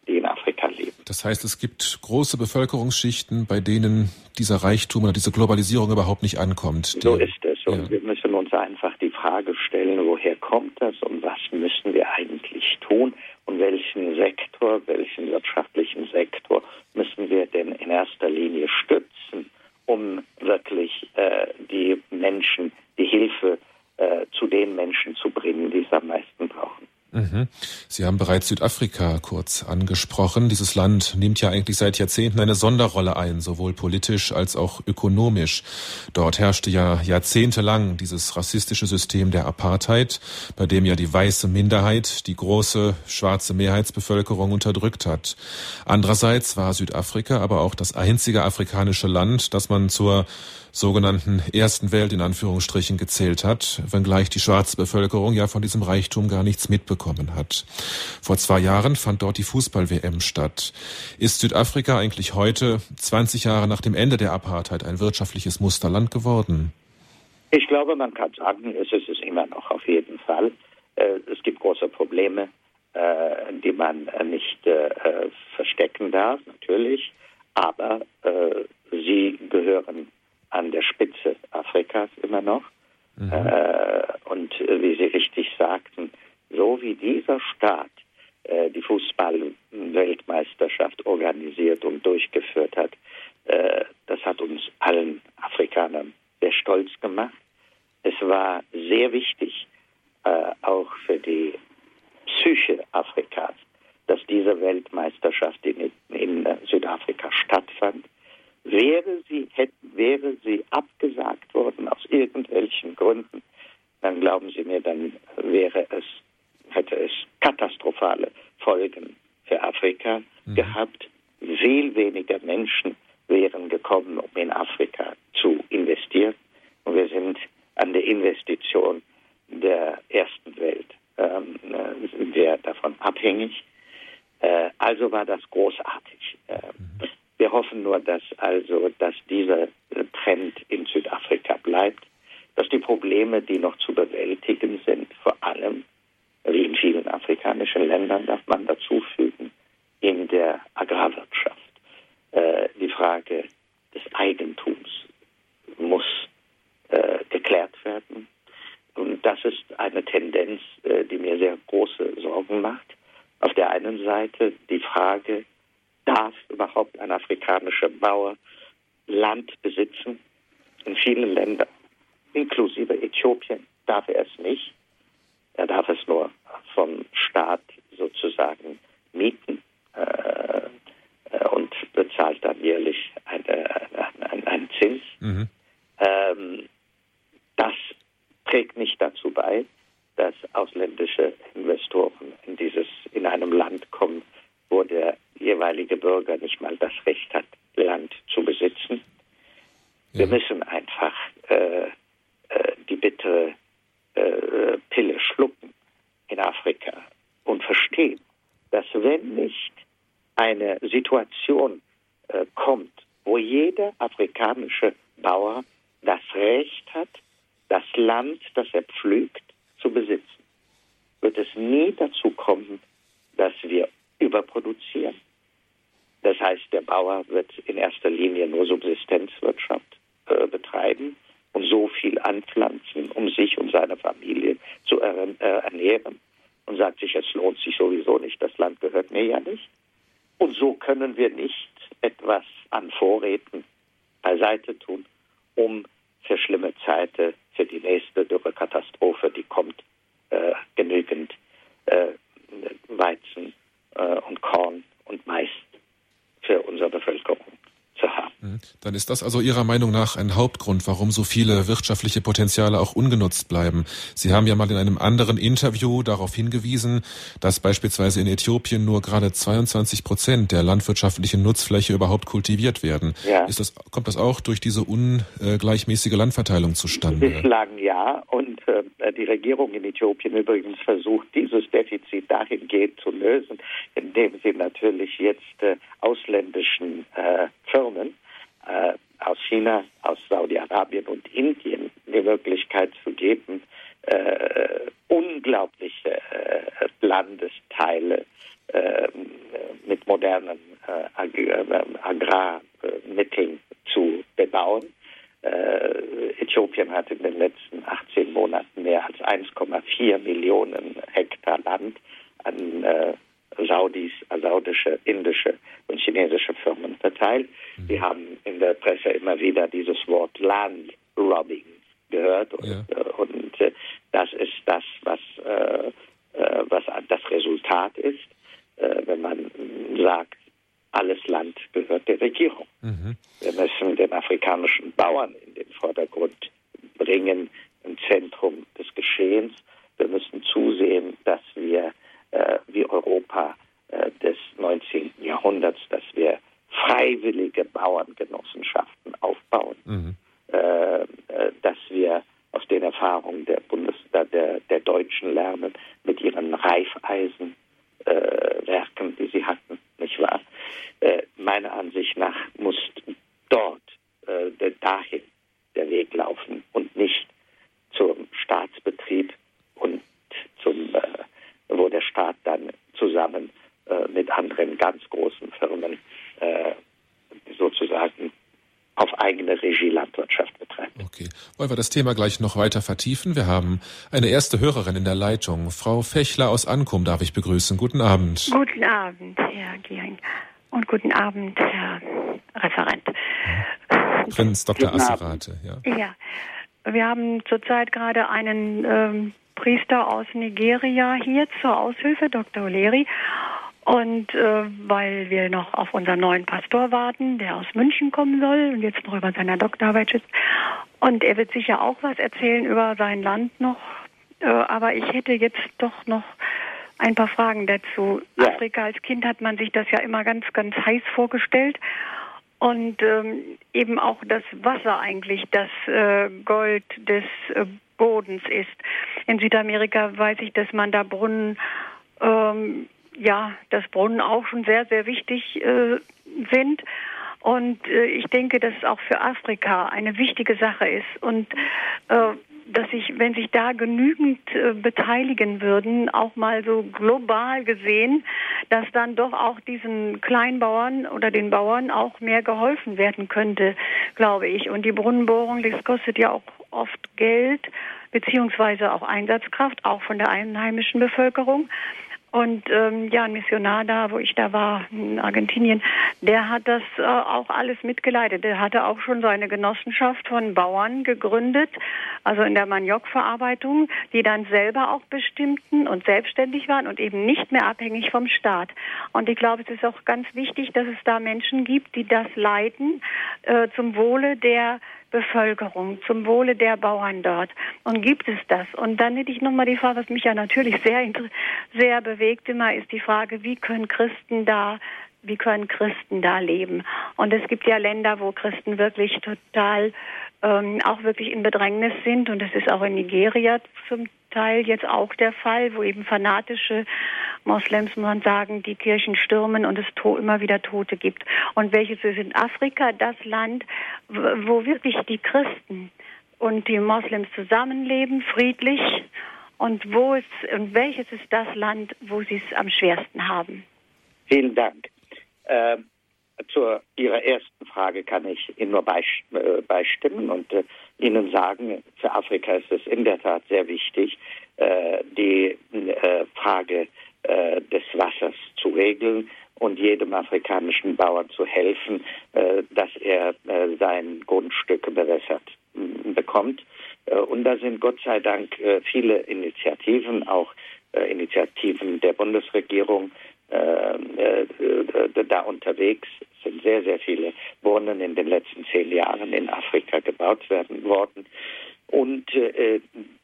die in Afrika leben. Das heißt, es gibt große Bevölkerungsschichten, bei denen dieser Reichtum oder diese Globalisierung überhaupt nicht ankommt. So ist es. Und ja. wir müssen uns einfach die Frage stellen, woher kommt das und was müssen wir eigentlich tun und welchen Sektor, welchen wirtschaftlichen Sektor müssen wir denn in erster Linie stützen, um wirklich äh, die Menschen, die Hilfe äh, zu den Menschen zu bringen, die es am meisten brauchen. Mhm. Sie haben bereits Südafrika kurz angesprochen. Dieses Land nimmt ja eigentlich seit Jahrzehnten eine Sonderrolle ein, sowohl politisch als auch ökonomisch. Dort herrschte ja jahrzehntelang dieses rassistische System der Apartheid, bei dem ja die weiße Minderheit die große schwarze Mehrheitsbevölkerung unterdrückt hat. Andererseits war Südafrika aber auch das einzige afrikanische Land, das man zur sogenannten ersten Welt in Anführungsstrichen gezählt hat, wenngleich die schwarze Bevölkerung ja von diesem Reichtum gar nichts mitbekommt bekommen hat. Vor zwei Jahren fand dort die Fußball-WM statt. Ist Südafrika eigentlich heute, 20 Jahre nach dem Ende der Apartheid, ein wirtschaftliches Musterland geworden? Ich glaube, man kann sagen, es ist es immer noch auf jeden Fall. Äh, es gibt große Probleme, äh, die man nicht äh, verstecken darf, natürlich. Aber sie gehören an der Spitze Afrikas immer noch. Mhm. und wie Sie richtig sagten, so wie dieser Staat die Fußball-Weltmeisterschaft organisiert und durchgeführt hat, das hat uns allen Afrikanern sehr stolz gemacht. Es war sehr wichtig, äh, auch für die Psyche Afrikas, dass diese Weltmeisterschaft in, in äh, Südafrika stattfand. Wäre sie, hätte, wäre sie abgesagt worden aus irgendwelchen Gründen, dann glauben Sie mir, dann wäre es, hätte es katastrophale Folgen für Afrika mhm. gehabt. Viel weniger Menschen wären gekommen, um in Afrika zu investieren. Und wir sind an der Investition der ersten Welt ähm, äh, wir davon abhängig. Äh, also war das großartig. Äh, wir hoffen nur, dass also, dass dieser Trend in Südafrika bleibt, dass die Probleme, die noch zu bewältigen sind, vor allem wie in vielen afrikanischen Ländern, darf man dazu fügen, in der Agrarwirtschaft. Äh, die Frage des Eigentums muss äh, geklärt werden. Und das ist eine Tendenz, äh, die mir sehr große Sorgen macht. Auf der einen Seite die Frage, darf überhaupt ein afrikanischer Bauer Land besitzen? In vielen Ländern, inklusive Äthiopien, darf er es nicht. Er darf es nur vom Staat sozusagen mieten äh, äh und bezahlt dann jährlich eine, eine, einen Zins. Mhm. Ähm, das trägt nicht dazu bei, dass ausländische Investoren in dieses in einem Land kommen, wo der jeweilige Bürger nicht mal das Recht hat, Land zu besitzen. Ja. Wir müssen einfach äh, äh, die bittere äh, Pille schlucken in Afrika und verstehen, dass wenn nicht eine Situation äh, kommt, wo jeder afrikanische Bauer das Recht hat, das Land, das er pflügt, zu besitzen, wird es nie dazu kommen, dass wir überproduzieren. Das heißt, der Bauer wird in erster Linie nur Subsistenzwirtschaft äh, betreiben und so viel anpflanzen, um sich und seine Familie zu er äh, ernähren und sagt sich, es lohnt sich sowieso nicht, das Land gehört mir ja nicht. Und so können wir nicht etwas an Vorräten beiseite tun, um für schlimme Zeiten, für die nächste Dürrekatastrophe, die kommt, äh, genügend äh, Weizen äh, und Korn und Mais für unsere Bevölkerung zu haben. Mhm. Dann ist das also Ihrer Meinung nach ein Hauptgrund, warum so viele wirtschaftliche Potenziale auch ungenutzt bleiben. Sie haben ja mal in einem anderen Interview darauf hingewiesen, dass beispielsweise in Äthiopien nur gerade 22 Prozent der landwirtschaftlichen Nutzfläche überhaupt kultiviert werden. Ja. Ist das, kommt das auch durch diese ungleichmäßige Landverteilung zustande? Bislang ja. Und äh, die Regierung in Äthiopien übrigens versucht, dieses Defizit dahingehend zu lösen, indem sie natürlich jetzt äh, ausländischen äh, Firmen China, aus Saudi-Arabien und Indien die Möglichkeit zu geben, äh, unglaubliche äh, Landesteile äh, mit modernen äh, äh, Agrarmitteln zu bebauen. Äthiopien hat in den letzten 18 Monaten mehr als 1,4 Millionen Hektar Land an Saudis, saudische, indische und chinesische Firmen verteilt. Mhm. Wir haben in der Presse immer wieder dieses Wort Land Robbing gehört und, ja. Äh, und äh, das ist das, was, äh, äh, was das Resultat ist, äh, wenn man sagt, alles Land gehört der Regierung. Mhm. Wir müssen den afrikanischen Bauern in den Vordergrund bringen, im Zentrum des Geschehens. Wir müssen zusehen, dass wir äh, wie Europa äh, des 19. Jahrhunderts, dass wir freiwillige Bauerngenossenschaften aufbauen, mhm. äh, äh dass wir aus den Erfahrungen der Bundes der, der Deutschen lernen mit ihren reif Regie-Landwirtschaft betreibt. Okay. Wollen wir das Thema gleich noch weiter vertiefen? Wir haben eine erste Hörerin in der Leitung. Frau Fechler aus Ankum darf ich begrüßen. Guten Abend. Guten Abend, Herr Giering. Und guten Abend, Herr Referent. Prinz Dr. Asserate, ja. Ja. Wir haben zurzeit gerade einen ähm, Priester aus Nigeria hier zur Aushilfe, Dr. Oleri. Und äh, weil wir noch auf unseren neuen Pastor warten, der aus München kommen soll und jetzt noch über seiner Doktorarbeit sitzt. Und er wird sicher auch was erzählen über sein Land noch. Äh, aber ich hätte jetzt doch noch ein paar Fragen dazu. Ja. Afrika als Kind hat man sich das ja immer ganz, ganz heiß vorgestellt. Und ähm, eben auch das Wasser eigentlich das äh, Gold des äh, Bodens ist. In Südamerika weiß ich, dass man da Brunnen ähm, ja, dass Brunnen auch schon sehr, sehr wichtig äh, sind. Und äh, ich denke, dass es auch für Afrika eine wichtige Sache ist. Und äh, dass sich, wenn sich da genügend äh, beteiligen würden, auch mal so global gesehen, dass dann doch auch diesen Kleinbauern oder den Bauern auch mehr geholfen werden könnte, glaube ich. Und die Brunnenbohrung, das kostet ja auch oft Geld, beziehungsweise auch Einsatzkraft, auch von der einheimischen Bevölkerung. Und ähm, ja, ein Missionar da, wo ich da war, in Argentinien, der hat das äh, auch alles mitgeleitet. Der hatte auch schon seine Genossenschaft von Bauern gegründet, also in der Maniokverarbeitung, die dann selber auch bestimmten und selbstständig waren und eben nicht mehr abhängig vom Staat. Und ich glaube, es ist auch ganz wichtig, dass es da Menschen gibt, die das leiten äh, zum Wohle der Bevölkerung, zum Wohle der Bauern dort. Und gibt es das? Und dann hätte ich nochmal die Frage, was mich ja natürlich sehr, sehr bewegt immer, ist die Frage, wie können Christen da wie können Christen da leben? Und es gibt ja Länder, wo Christen wirklich total ähm, auch wirklich in Bedrängnis sind. Und das ist auch in Nigeria zum Teil jetzt auch der Fall, wo eben fanatische Moslems, muss man sagen, die Kirchen stürmen und es immer wieder Tote gibt. Und welches ist in Afrika das Land, wo wirklich die Christen und die Moslems zusammenleben, friedlich? Und wo ist, und welches ist das Land, wo sie es am schwersten haben? Vielen Dank. Äh, zu Ihrer ersten Frage kann ich Ihnen nur äh, beistimmen und äh, Ihnen sagen, für Afrika ist es in der Tat sehr wichtig, äh, die Frage des Wassers zu regeln und jedem afrikanischen Bauern zu helfen, dass er sein Grundstück bewässert bekommt. und da sind Gott sei Dank viele Initiativen, auch Initiativen der Bundesregierung, da unterwegs. Sind sehr, sehr viele Brunnen in den letzten zehn Jahren in Afrika gebaut werden worden. Und äh,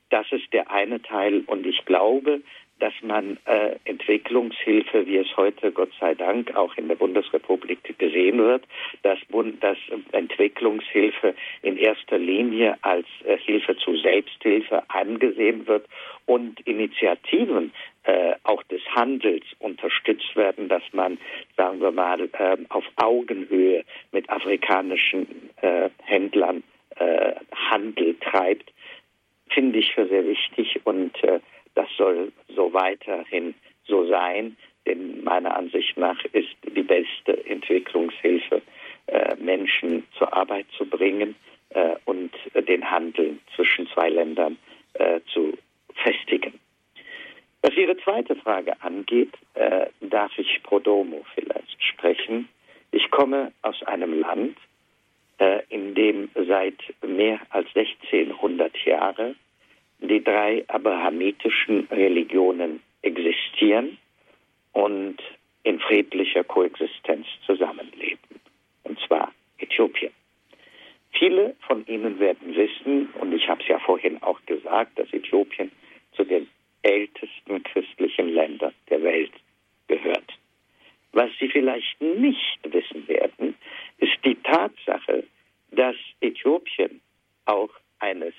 das ist der eine Teil. Und ich glaube, dass man äh, Entwicklungshilfe, wie es heute Gott sei Dank auch in der Bundesrepublik gesehen wird, dass, dass Entwicklungshilfe in erster Linie als äh, Hilfe zu Selbsthilfe angesehen wird und Initiativen äh, auch des Handels unterstützt werden, dass man, sagen wir mal, äh, auf Augenhöhe mit afrikanischen äh, Händlern äh, Handel treibt, finde ich für sehr wichtig und äh, das soll so weiterhin so sein, denn meiner Ansicht nach ist die beste Entwicklungshilfe, äh, Menschen zur Arbeit zu bringen und den Handel zwischen zwei Ländern zu festigen. Was Ihre zweite Frage angeht, äh, darf ich pro domo vielleicht sprechen. Ich komme aus einem Land, äh, in dem seit mehr als 1600 Jahren die drei abrahamitischen Religionen existieren und in friedlicher Koexistenz zusammenleben, und zwar Äthiopien. Viele von Ihnen werden wissen, und ich habe es ja vorhin auch gesagt, dass Äthiopien zu den ältesten christlichen Länder der Welt gehört. Was Sie vielleicht nicht wissen werden, ist die Tatsache, dass Äthiopien auch eines,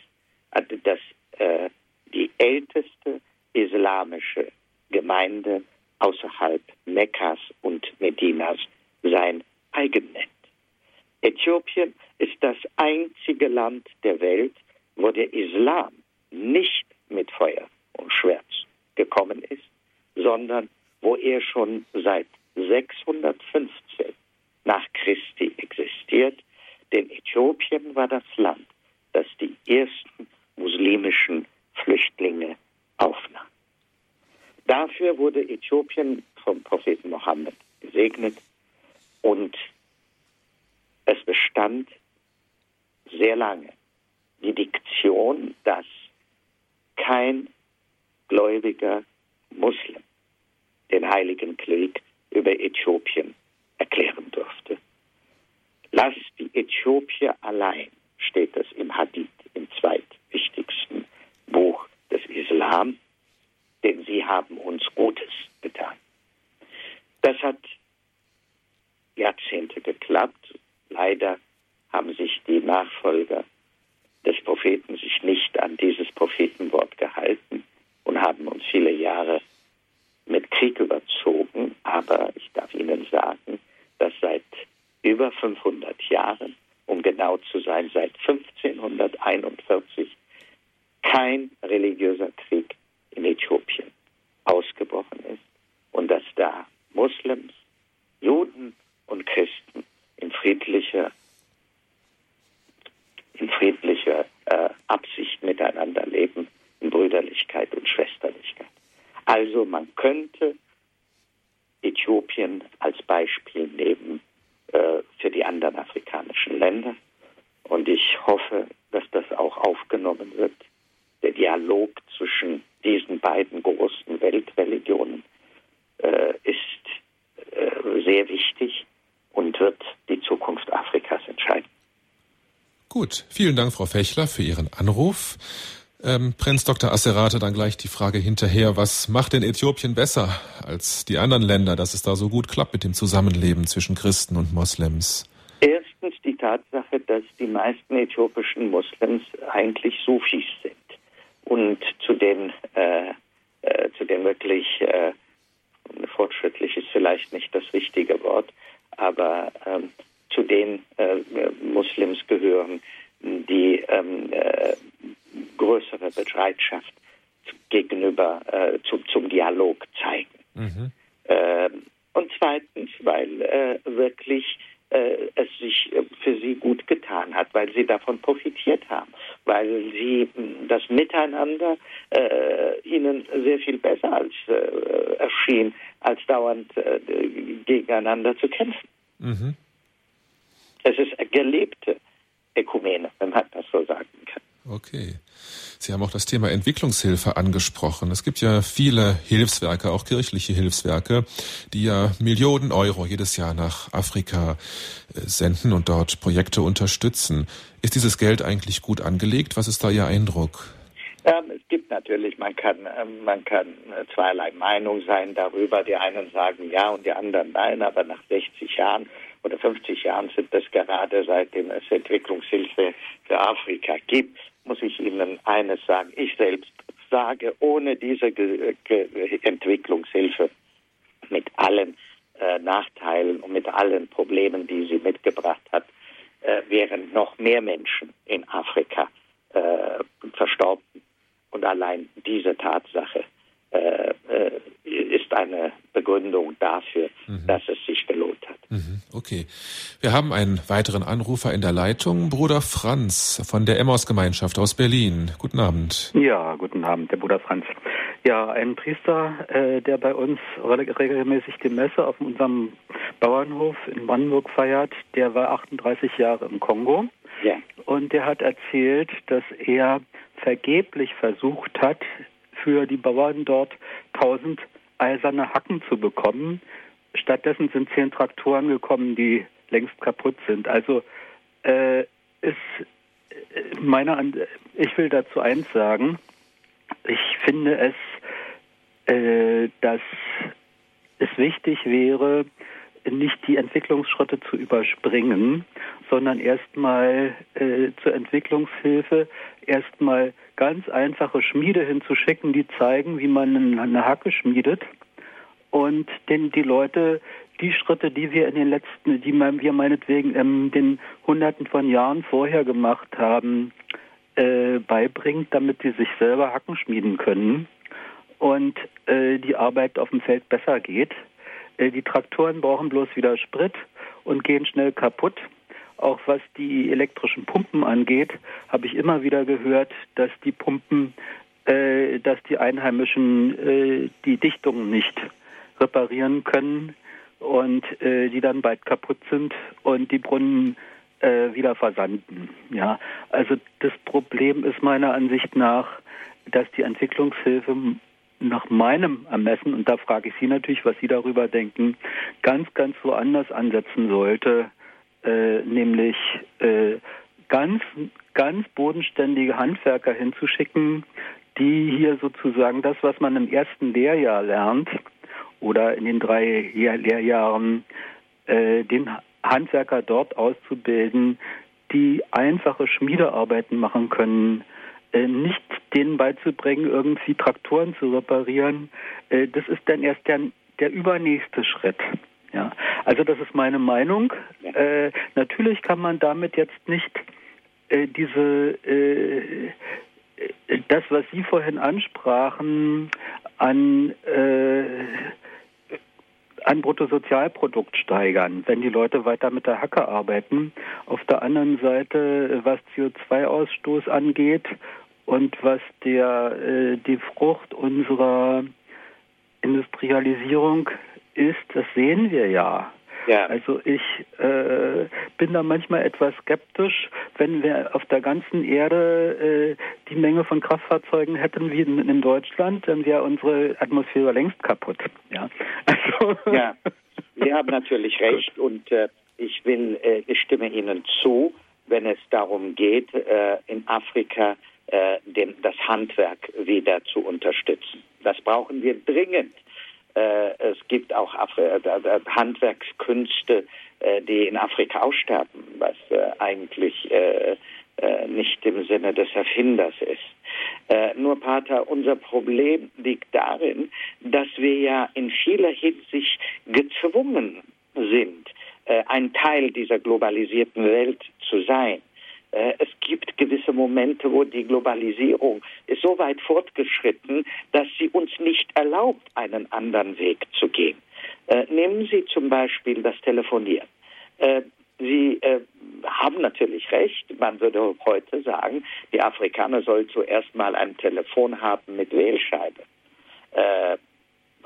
also dass äh, die älteste islamische Gemeinde außerhalb Mekkas und Medinas sein eigen nennt. Äthiopien ist das einzige Land der Welt, wo der Islam nicht mit Feuer und Schwert gekommen ist, sondern wo er schon seit 615 nach Christi existiert. Denn Äthiopien Äthiopien war das Land, das die ersten muslimischen Flüchtlinge aufnahm. Dafür wurde Äthiopien vom Propheten Mohammed gesegnet und es bestand sehr lange die Diktion, dass kein gläubiger Muslim den Heiligen Krieg über Äthiopien erklären durfte. Lasst die Äthiopier allein, steht es im Hadith, im zweitwichtigsten Buch des Islam, denn sie haben uns Gutes getan. Das hat Jahrzehnte geklappt. Leider haben sich die Nachfolger des Propheten sich nicht an dieses Prophetenwort gehalten und haben uns viele Jahre mit Krieg überzogen. Aber ich darf Ihnen sagen, dass seit über 500 Jahren, um genau zu sein, seit 1541 kein religiöser Krieg in Äthiopien ausgebrochen ist und dass da Muslims, Juden und Christen in friedlicher in friedlicher äh, Absicht miteinander leben, in Brüderlichkeit und Schwesterlichkeit. Also man könnte Äthiopien als Beispiel nehmen äh, für die anderen afrikanischen Länder. Und ich hoffe, dass das auch aufgenommen wird. Der Dialog zwischen diesen beiden großen Weltreligionen äh, ist äh, sehr wichtig und wird die Zukunft Afrikas entscheiden. Vielen Dank, Frau Fechler, für Ihren Anruf. Ähm, Prinz Dr. Asserate dann gleich die Frage hinterher, was macht denn Äthiopien besser als die anderen Länder, dass es da so gut klappt mit dem Zusammenleben zwischen Christen und Moslems? Erstens die Tatsache, dass die meisten äthiopischen Moslems eigentlich Sufis sind und zu den, äh, äh, zu den wirklich äh, fortschrittlich ist vielleicht nicht das richtige Wort, aber ähm, zu den äh, Muslims gehören, die ähm, äh, größere Bereitschaft gegenüber äh, zu, zum Dialog zeigen. Mhm. Äh, und zweitens, weil äh, wirklich äh, es sich äh, für sie gut getan hat, weil sie davon profitiert haben, weil sie das Miteinander äh, ihnen sehr viel besser als erschien, als dauernd gegeneinander zu kämpfen. Mhm. Es ist gelebte Ökumene, wenn man das so sagen kann. Okay. Sie haben auch das Thema Entwicklungshilfe angesprochen. Es gibt ja viele Hilfswerke, auch kirchliche Hilfswerke, die ja Millionen Euro jedes Jahr nach Afrika äh, senden und dort Projekte unterstützen. Ist dieses Geld eigentlich gut angelegt? Was ist da Ihr Eindruck? Ähm, es gibt natürlich, man kann, ähm, man kann äh, zweierlei Meinung sein darüber. Die einen sagen ja und die anderen nein, aber nach 60 Jahren oder 50 Jahren sind das gerade seitdem es Entwicklungshilfe für Afrika gibt, Ihnen eines sagen. Ich selbst sage, ohne diese Ge Ge Entwicklungshilfe mit allen äh, Nachteilen und mit allen Problemen, die sie mitgebracht hat, äh, wären noch mehr Menschen in Afrika äh, verstorben. Und allein diese Tatsache äh, äh, ist eine Begründung dafür, mhm. dass es sich gelohnt hat. Okay. Wir haben einen weiteren Anrufer in der Leitung, Bruder Franz von der Emmaus-Gemeinschaft aus Berlin. Guten Abend. Ja, guten Abend, der Bruder Franz. Ja, ein Priester, äh, der bei uns regelmäßig die Messe auf unserem Bauernhof in Brandenburg feiert, der war 38 Jahre im Kongo. Ja. Und der hat erzählt, dass er vergeblich versucht hat, für die Bauern dort 1000 eiserne Hacken zu bekommen. Stattdessen sind zehn Traktoren gekommen, die längst kaputt sind. Also äh, ist äh, meiner, ich will dazu eins sagen. Ich finde es, äh, dass es wichtig wäre, nicht die Entwicklungsschritte zu überspringen, sondern erstmal äh, zur Entwicklungshilfe erstmal ganz einfache Schmiede hinzuschicken, die zeigen, wie man eine Hacke schmiedet und den die Leute die Schritte, die wir in den letzten, die wir meinetwegen in den Hunderten von Jahren vorher gemacht haben, äh, beibringt, damit sie sich selber Hacken schmieden können und äh, die Arbeit auf dem Feld besser geht. Äh, die Traktoren brauchen bloß wieder Sprit und gehen schnell kaputt. auch was die elektrischen Pumpen angeht, habe ich immer wieder gehört, dass die Pumpen, äh, dass die Einheimischen äh, die Dichtungen nicht reparieren können und äh, die dann bald kaputt sind und die Brunnen äh, wieder versanden. Ja, also das Problem ist meiner Ansicht nach, dass die Entwicklungshilfe nach meinem Ermessen, und da frage ich Sie natürlich, was Sie darüber denken, ganz, ganz woanders ansetzen sollte, äh, nämlich äh, ganz, ganz bodenständige Handwerker hinzuschicken, die hier sozusagen das, was man im ersten Lehrjahr lernt oder in den drei Lehrjahren, äh, den Handwerker dort auszubilden, die einfache Schmiedearbeiten machen können, äh, nicht denen beizubringen, irgendwie Traktoren zu reparieren. Äh, das ist dann erst der, der übernächste Schritt. Ja, also das ist meine Meinung. Äh, natürlich kann man damit jetzt nicht äh, diese äh, das, was Sie vorhin ansprachen, an an Bruttosozialprodukt steigern, wenn die Leute weiter mit der Hacke arbeiten. Auf der anderen Seite, was CO2-Ausstoß angeht und was der, äh, die Frucht unserer Industrialisierung ist, das sehen wir ja. Ja. Also ich äh, bin da manchmal etwas skeptisch, wenn wir auf der ganzen Erde äh, die Menge von Kraftfahrzeugen hätten wie in, in Deutschland, dann wäre unsere Atmosphäre längst kaputt. Ja, also. ja. Sie haben natürlich recht und äh, ich will, äh, ich stimme Ihnen zu, wenn es darum geht, äh, in Afrika äh, den, das Handwerk wieder zu unterstützen. Das brauchen wir dringend. Äh, es gibt auch Afri äh, Handwerkskünste, äh, die in Afrika aussterben, was eigentlich nicht im Sinne des Erfinders ist. nur Pater, unser Problem liegt darin, dass wir ja in vieler Hinsicht gezwungen sind, ein Teil dieser globalisierten Welt zu sein. Äh, es gibt gewisse Momente, wo die Globalisierung ist so weit fortgeschritten, dass sie uns nicht erlaubt, einen anderen Weg zu gehen. Äh, nehmen Sie zum Beispiel das Telefonieren. Äh, Sie äh, haben natürlich recht. Man würde heute sagen, die Afrikaner sollen zuerst mal ein Telefon haben mit Wählscheibe. Äh,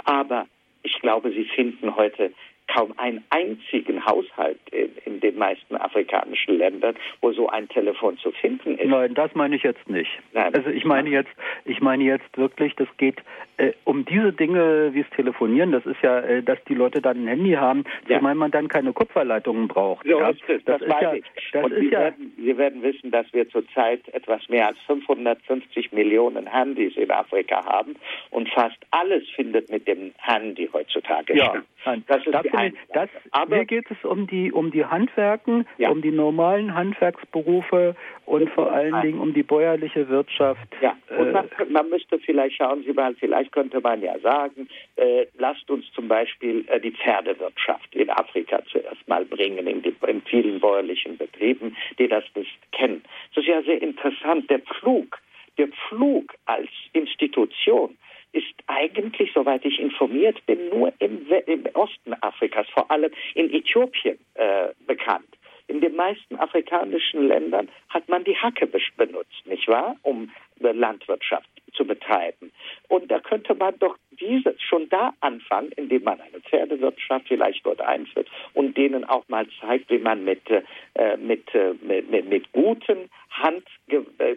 aber ich glaube, sie finden heute kaum einen einzigen Haushalt in, in, den meisten afrikanischen Ländern, wo so ein Telefon zu finden ist. Nein, das meine ich jetzt nicht. Nein. Also ich meine jetzt, ich meine jetzt wirklich, das geht äh, um diese Dinge wie es Telefonieren. Das ist ja, äh, dass die Leute dann ein Handy haben, ja. zumal man dann keine Kupferleitungen braucht. So ja? ist es. Das, das ist ja, ich. Das Und ist Sie, ja, werden, Sie werden wissen, dass wir zurzeit etwas mehr als 550 Millionen Handys in Afrika haben und fast alles findet mit dem Handy heutzutage ja. statt. Das ist Dafür, die das, Aber mir geht es um die um die Handwerken, ja. um die normalen Handwerksberufe und vor allen Dingen um die bäuerliche Wirtschaft. Ja, und man, äh, man müsste vielleicht schauen Sie mal, vielleicht könnte man ja sagen, äh, lasst uns zum Beispiel äh, die Pferdewirtschaft in Afrika zuerst mal bringen, in, die, in vielen bäuerlichen Betrieben, die das nicht kennen. Das ist ja sehr interessant. Der Pflug, der Pflug als Institution ist eigentlich, soweit ich informiert bin, nur im, im Osten Afrikas, vor allem in Äthiopien, äh, bekannt. In den meisten afrikanischen Ländern hat man die Hacke benutzt, nicht wahr, um Landwirtschaft zu betreiben. Und da könnte man doch dieses schon da anfangen, indem man eine Pferdewirtschaft vielleicht dort einführt und denen auch mal zeigt, wie man mit, äh, mit, äh, mit, mit, mit, guten, hand, äh,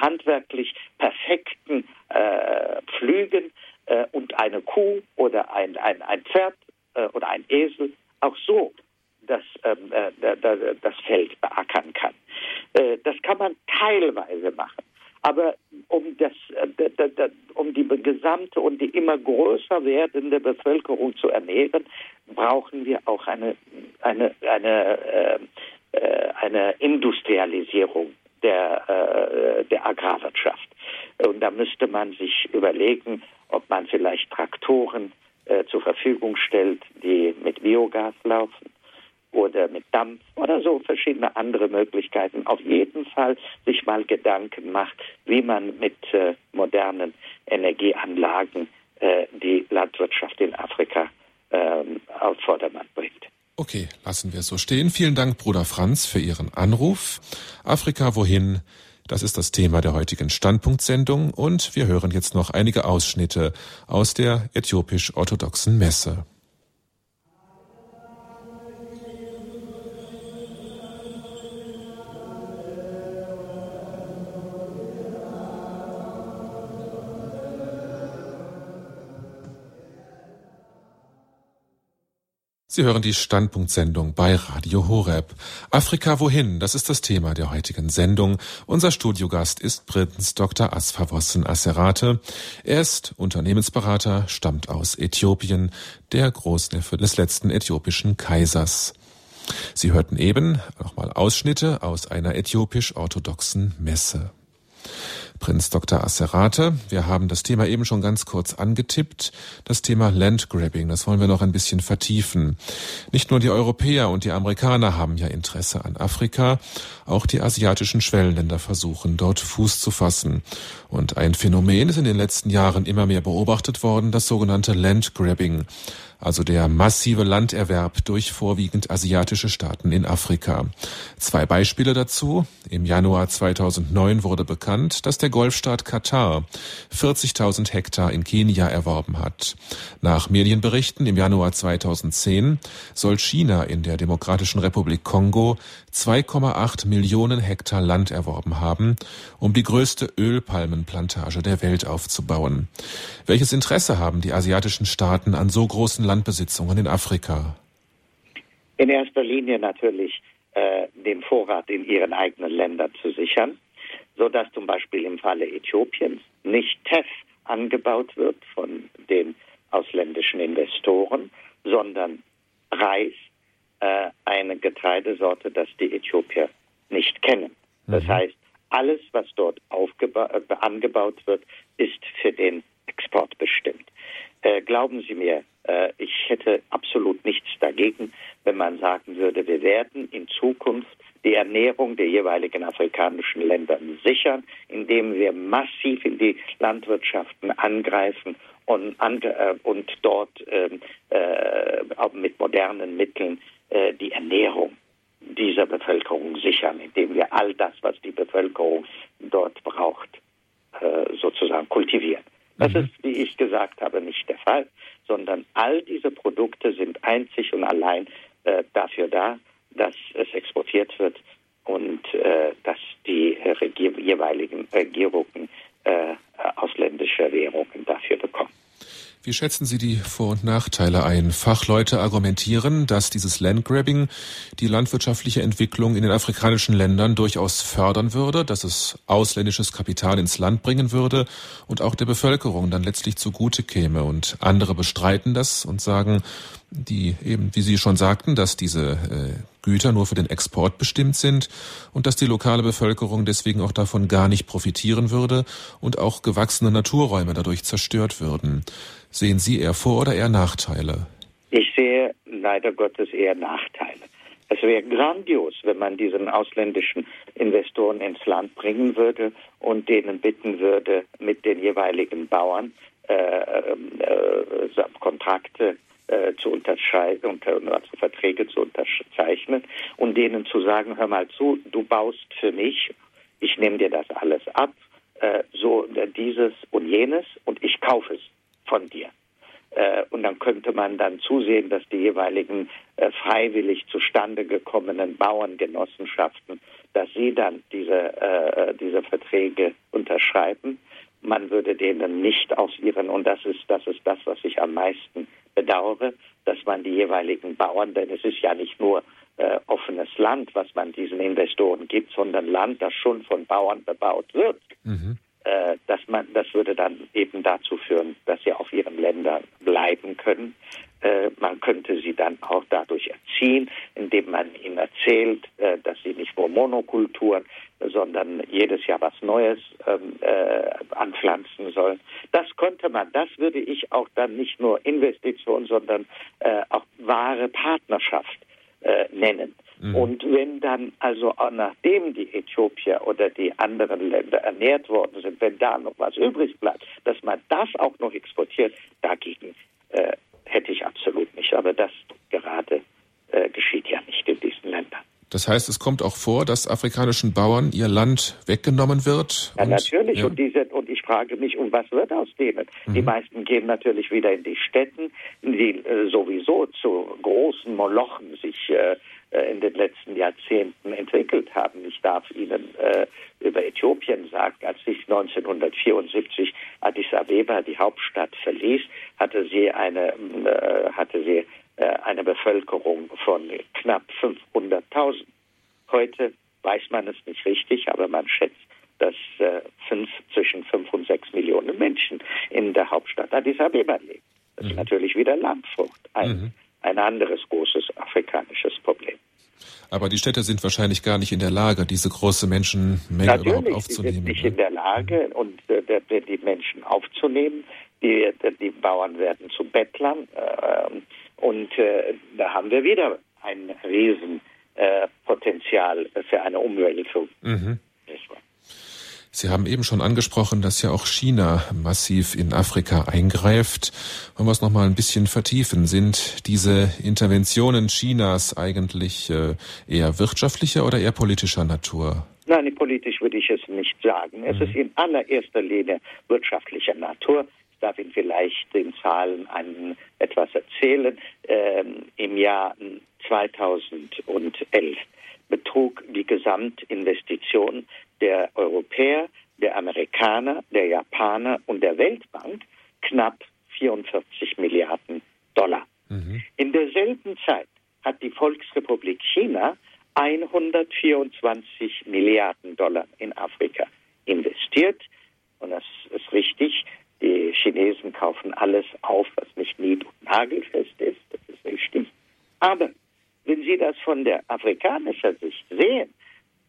handwerklich perfekten äh, Pflügen äh, und eine Kuh oder ein, ein, ein Pferd äh, oder ein Esel auch so das, ähm, das Feld beackern kann. das kann man teilweise machen. Aber um, das, äh, um die gesamte und die immer größer werdende Bevölkerung zu ernähren, brauchen wir auch eine, eine, eine, äh, äh eine Industrialisierung der, äh, der Agrarwirtschaft. Und da müsste man sich überlegen, ob man vielleicht Traktoren äh, zur Verfügung stellt, die mit Biogas laufen oder mit Dampf oder so verschiedene andere Möglichkeiten. Auf jeden Fall sich mal Gedanken macht, wie man mit äh, modernen Energieanlagen äh, die Landwirtschaft in Afrika ähm, auf Vordermann bringt. Okay, lassen wir es so stehen. Vielen Dank, Bruder Franz, für Ihren Anruf. Afrika wohin? Das ist das Thema der heutigen Standpunktsendung und wir hören jetzt noch einige Ausschnitte aus der äthiopisch-orthodoxen Messe. Sie hören die Standpunktsendung bei Radio Horeb. Afrika wohin? Das ist das Thema der heutigen Sendung. Unser Studiogast ist Prinz Dr. Asfawossen Asserate. Er ist Unternehmensberater, stammt aus Äthiopien, der Großneffe des letzten äthiopischen Kaisers. Sie hörten eben nochmal Ausschnitte aus einer äthiopisch-orthodoxen Messe. Prinz Dr. Asserate. Wir haben das Thema eben schon ganz kurz angetippt. Das Thema Landgrabbing, das wollen wir noch ein bisschen vertiefen. Nicht nur die Europäer und die Amerikaner haben ja Interesse an Afrika, auch die asiatischen Schwellenländer versuchen dort Fuß zu fassen. Und ein Phänomen ist in den letzten Jahren immer mehr beobachtet worden, das sogenannte Landgrabbing also der massive Landerwerb durch vorwiegend asiatische Staaten in Afrika. Zwei Beispiele dazu. Im Januar 2009 wurde bekannt, dass der Golfstaat Katar 40.000 Hektar in Kenia erworben hat. Nach Medienberichten im Januar 2010 soll China in der Demokratischen Republik Kongo 2,8 Millionen Hektar Land erworben haben, um die größte Ölpalmenplantage der Welt aufzubauen. Welches Interesse haben die asiatischen Staaten an so großen Landbesitzungen in Afrika? In erster Linie natürlich äh, den Vorrat in ihren eigenen Ländern zu sichern, sodass zum Beispiel im Falle Äthiopiens nicht Teff angebaut wird von den ausländischen Investoren, sondern Reis, äh, eine Getreidesorte, das die Äthiopier nicht kennen. Das mhm. heißt, alles, was dort äh, angebaut wird, ist für den Export bestimmt. Äh, glauben Sie mir, äh, ich hätte absolut nichts dagegen, wenn man sagen würde, wir werden in Zukunft die Ernährung der jeweiligen afrikanischen Länder sichern, indem wir massiv in die Landwirtschaften angreifen und, äh, und dort ähm, äh, auch mit modernen Mitteln äh, die Ernährung dieser Bevölkerung sichern, indem wir all das, was die Bevölkerung dort braucht, sozusagen kultivieren. Das mhm. ist, wie ich gesagt habe, nicht der Fall, sondern all diese Produkte sind einzig und allein äh, dafür da, dass es exportiert wird und äh, dass die Regier jeweiligen Regierungen äh, ausländische Währungen dafür. Wie schätzen Sie die Vor- und Nachteile ein? Fachleute argumentieren, dass dieses Landgrabbing die landwirtschaftliche Entwicklung in den afrikanischen Ländern durchaus fördern würde, dass es ausländisches Kapital ins Land bringen würde und auch der Bevölkerung dann letztlich zugute käme. Und andere bestreiten das und sagen, die eben, wie Sie schon sagten, dass diese äh, Güter nur für den Export bestimmt sind und dass die lokale Bevölkerung deswegen auch davon gar nicht profitieren würde und auch gewachsene Naturräume dadurch zerstört würden. Sehen Sie eher Vor- oder eher Nachteile? Ich sehe leider Gottes eher Nachteile. Es wäre grandios, wenn man diesen ausländischen Investoren ins Land bringen würde und denen bitten würde, mit den jeweiligen Bauern äh, äh, Kontrakte äh, zu unterscheiden und also Verträge zu unterzeichnen und denen zu sagen, hör mal zu, du baust für mich, ich nehme dir das alles ab, äh, so dieses und jenes und ich kaufe es von dir. Äh, und dann könnte man dann zusehen, dass die jeweiligen äh, freiwillig zustande gekommenen Bauerngenossenschaften, dass sie dann diese, äh, diese Verträge unterschreiben. Man würde denen nicht aus ihren, und das ist, das ist das, was ich am meisten bedauere, dass man die jeweiligen Bauern, denn es ist ja nicht nur äh, offenes Land, was man diesen Investoren gibt, sondern Land, das schon von Bauern bebaut wird. Mhm. Äh, dass man, das würde dann eben dazu führen, dass sie auf ihren Ländern bleiben können. Äh, man könnte sie dann auch dadurch erziehen, indem man ihnen erzählt, äh, dass sie nicht nur Monokulturen, sondern jedes Jahr was Neues ähm, äh, anpflanzen sollen. Das könnte man, das würde ich auch dann nicht nur Investition, sondern auch wahre Partnerschaft nennen. Mhm. Und wenn dann also nachdem die Äthiopier oder die anderen Länder ernährt worden sind, wenn da noch was übrig bleibt, dass man das auch noch exportiert, dagegen äh, hätte ich absolut nicht. Aber das gerade äh, geschieht ja nicht in diesen Ländern. Das heißt, es kommt auch vor, dass afrikanischen Bauern ihr Land weggenommen wird? Ja, natürlich. Ja. Und, diese, und ich frage mich, und was wird aus denen? Mhm. Die meisten gehen natürlich wieder in die Städten, die äh, sowieso zu großen Molochen sich äh, äh, in den letzten Jahrzehnten entwickelt haben. Ich darf Ihnen äh, über Äthiopien sagen, als ich 1974 Addis Abeba, die Hauptstadt, verließ, hatte sie eine, äh, hatte sie äh, eine Bevölkerung von knapp 500.000. Heute weiß man es nicht richtig, aber man schätzt, dass äh, fünf, zwischen fünf und sechs Millionen Menschen in der Hauptstadt Addis Abeba leben. Das mhm. ist natürlich wieder Landflucht, ein, mhm. ein anderes großes afrikanisches Problem. Aber die Städte sind wahrscheinlich gar nicht in der Lage, diese große Menschenmenge Natürlich, überhaupt aufzunehmen. Sie sind nicht ne? in der Lage, und äh, die Menschen aufzunehmen. Die, die Bauern werden zu Bettlern. Äh, und äh, da haben wir wieder ein Riesenpotenzial für eine Umwälzung. Mhm. Sie haben eben schon angesprochen, dass ja auch China massiv in Afrika eingreift. Wollen wir es noch mal ein bisschen vertiefen? Sind diese Interventionen Chinas eigentlich äh, eher wirtschaftlicher oder eher politischer Natur? Nein, politisch würde ich es nicht sagen. Es mhm. ist in allererster Linie wirtschaftlicher Natur. Ich darf Ihnen vielleicht in Zahlen ein, etwas erzählen. Ähm, Im Jahr 2011 betrug die Gesamtinvestition der Europäer, der Amerikaner, der Japaner und der Weltbank knapp 44 Milliarden Dollar. Mhm. In derselben Zeit hat die Volksrepublik China 124 Milliarden Dollar in Afrika investiert. Und das ist richtig. Die Chinesen kaufen alles auf, was nicht nied- und nagelfest ist. Das ist richtig. Aber wenn Sie das von der afrikanischen Sicht sehen,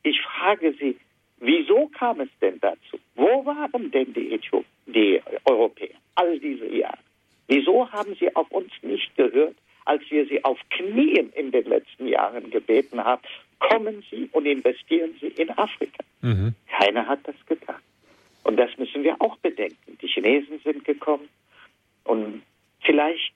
ich frage Sie, wieso kam es denn dazu? Wo waren denn die, Äthiopen, die Europäer all diese Jahre? Wieso haben sie auf uns nicht gehört, als wir sie auf Knien in den letzten Jahren gebeten haben, kommen Sie und investieren Sie in Afrika? Mhm. Keiner hat das getan. Und das müssen wir auch bedenken. Die Chinesen sind gekommen und vielleicht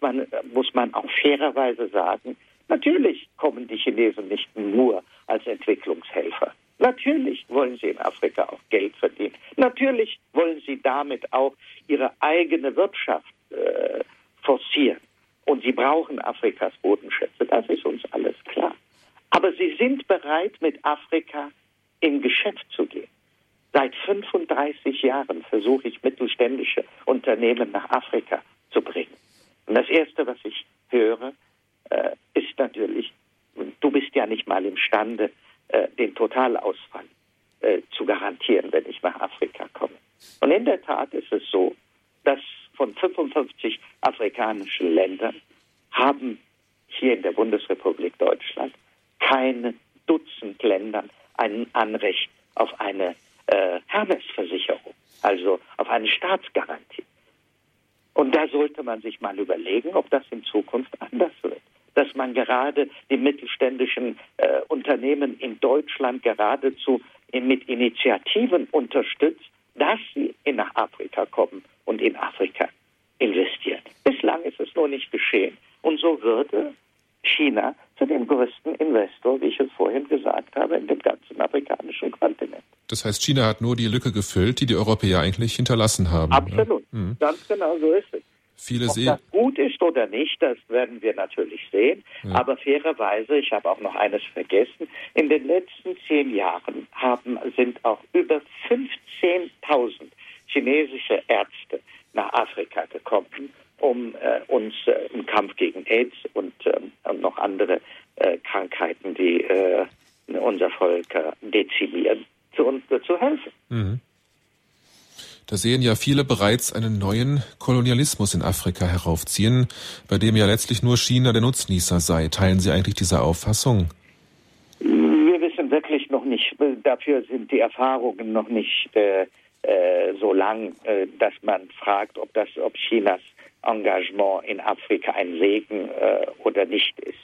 man, muss man auch fairerweise sagen, Natürlich kommen die Chinesen nicht nur als Entwicklungshelfer. Natürlich wollen sie in Afrika auch Geld verdienen. Natürlich wollen sie damit auch ihre eigene Wirtschaft äh, forcieren. Und sie brauchen Afrikas Bodenschätze. Das ist uns alles klar. Aber sie sind bereit, mit Afrika in Geschäft zu gehen. Seit 35 Jahren versuche ich mittelständische Unternehmen nach Afrika zu bringen. Und das Erste, was ich höre, äh, ist natürlich, du bist ja nicht mal imstande, äh, den Totalausfall äh, zu garantieren, wenn ich nach Afrika komme. Und in der Tat ist es so, dass von 55 afrikanischen Ländern haben hier in der Bundesrepublik Deutschland keine Dutzend Ländern ein Anrecht auf eine äh, Hermesversicherung, also auf eine Staatsgarantie. Und da sollte man sich mal überlegen, ob das in Zukunft anders wird dass man gerade die mittelständischen äh, Unternehmen in Deutschland geradezu mit Initiativen unterstützt, dass sie nach Afrika kommen und in Afrika investieren. Bislang ist es nur nicht geschehen. Und so würde China zu dem größten Investor, wie ich es vorhin gesagt habe, in dem ganzen afrikanischen Kontinent. Das heißt, China hat nur die Lücke gefüllt, die die Europäer eigentlich hinterlassen haben. Absolut. Ja? Mhm. Ganz genau so ist es. Viele Ob das gut ist oder nicht, das werden wir natürlich sehen. Ja. Aber fairerweise, ich habe auch noch eines vergessen, in den letzten zehn Jahren haben, sind auch über 15.000 chinesische Ärzte nach Afrika gekommen, um äh, uns äh, im Kampf gegen AIDS und, äh, und noch andere äh, Krankheiten, die unser Volk dezimieren, zu, zu helfen. Mhm. Da sehen ja viele bereits einen neuen Kolonialismus in Afrika heraufziehen, bei dem ja letztlich nur China der Nutznießer sei. Teilen Sie eigentlich diese Auffassung? Wir wissen wirklich noch nicht. Dafür sind die Erfahrungen noch nicht äh, so lang, äh, dass man fragt, ob das, ob Chinas Engagement in Afrika ein Segen äh, oder nicht ist.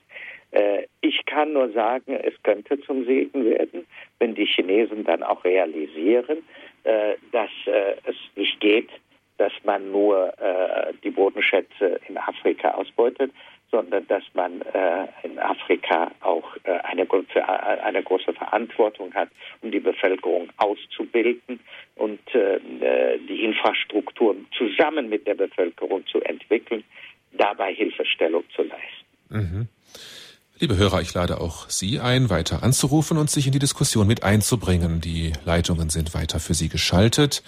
Äh, ich kann nur sagen, es könnte zum Segen werden, wenn die Chinesen dann auch realisieren, äh, dass äh, es nicht geht, dass man nur äh, die Bodenschätze in Afrika ausbeutet, sondern dass man äh, in Afrika auch äh, eine, äh, eine, große Verantwortung hat, um die Bevölkerung auszubilden und äh, die Infrastrukturen zusammen mit der Bevölkerung zu entwickeln, dabei Hilfestellung zu leisten. Mhm. Liebe Hörer, ich lade auch Sie ein, weiter anzurufen und sich in die Diskussion mit einzubringen. Die Leitungen sind weiter für Sie geschaltet.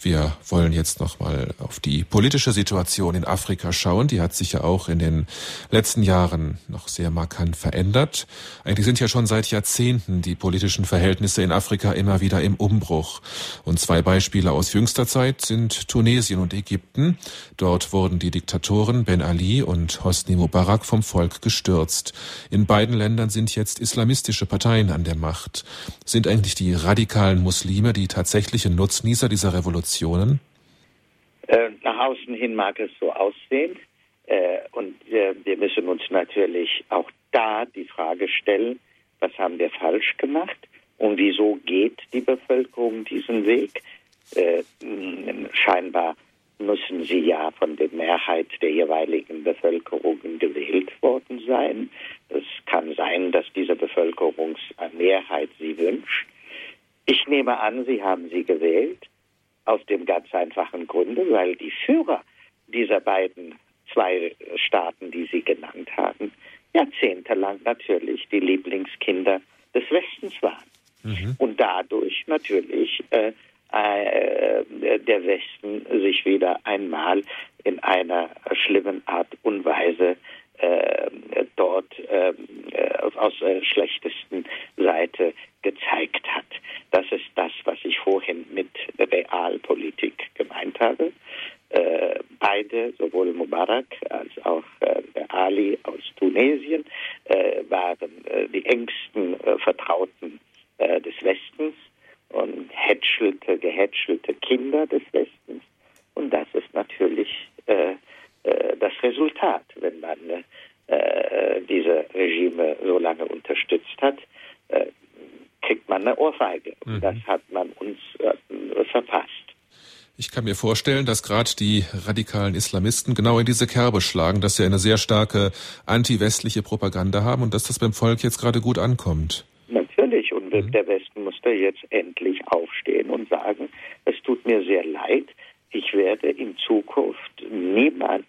Wir wollen jetzt nochmal auf die politische Situation in Afrika schauen. Die hat sich ja auch in den letzten Jahren noch sehr markant verändert. Eigentlich sind ja schon seit Jahrzehnten die politischen Verhältnisse in Afrika immer wieder im Umbruch. Und zwei Beispiele aus jüngster Zeit sind Tunesien und Ägypten. Dort wurden die Diktatoren Ben Ali und Hosni Mubarak vom Volk gestürzt. In beiden Ländern sind jetzt islamistische Parteien an der Macht. Sind eigentlich die radikalen Muslime die tatsächlichen Nutznießer dieser Revolutionen? Äh, nach außen hin mag es so aussehen. Äh, und äh, wir müssen uns natürlich auch da die Frage stellen, was haben wir falsch gemacht und wieso geht die Bevölkerung diesen Weg? Äh, scheinbar müssen sie ja von der Mehrheit der jeweiligen Bevölkerung gewählt worden sein. Es kann sein, dass diese Bevölkerungsmehrheit sie wünscht. Ich nehme an, sie haben sie gewählt aus dem ganz einfachen Grunde, weil die Führer dieser beiden zwei Staaten, die Sie genannt haben, jahrzehntelang natürlich die Lieblingskinder des Westens waren. Mhm. Und dadurch natürlich äh, äh, der Westen sich wieder einmal in einer schlimmen Art und Weise äh, dort äh, aus der schlechtesten Seite gezeigt hat. Das ist das, was ich vorhin mit Realpolitik gemeint habe. Äh, beide, sowohl Mubarak als auch äh, Ali aus Tunesien, äh, waren die engsten Vertrauten des Westens und hätschelte, gehätschelte Kinder des Westens. Und das ist natürlich äh, äh, das Resultat, wenn man äh, diese Regime so lange unterstützt hat, äh, kriegt man eine Ohrfeige. Mhm. Das hat man uns äh, verpasst. Ich kann mir vorstellen, dass gerade die radikalen Islamisten genau in diese Kerbe schlagen, dass sie eine sehr starke anti-westliche Propaganda haben und dass das beim Volk jetzt gerade gut ankommt. Natürlich. Und mhm. der Westen muss da jetzt endlich aufstehen und sagen, es tut mir sehr leid, ich werde in Zukunft niemals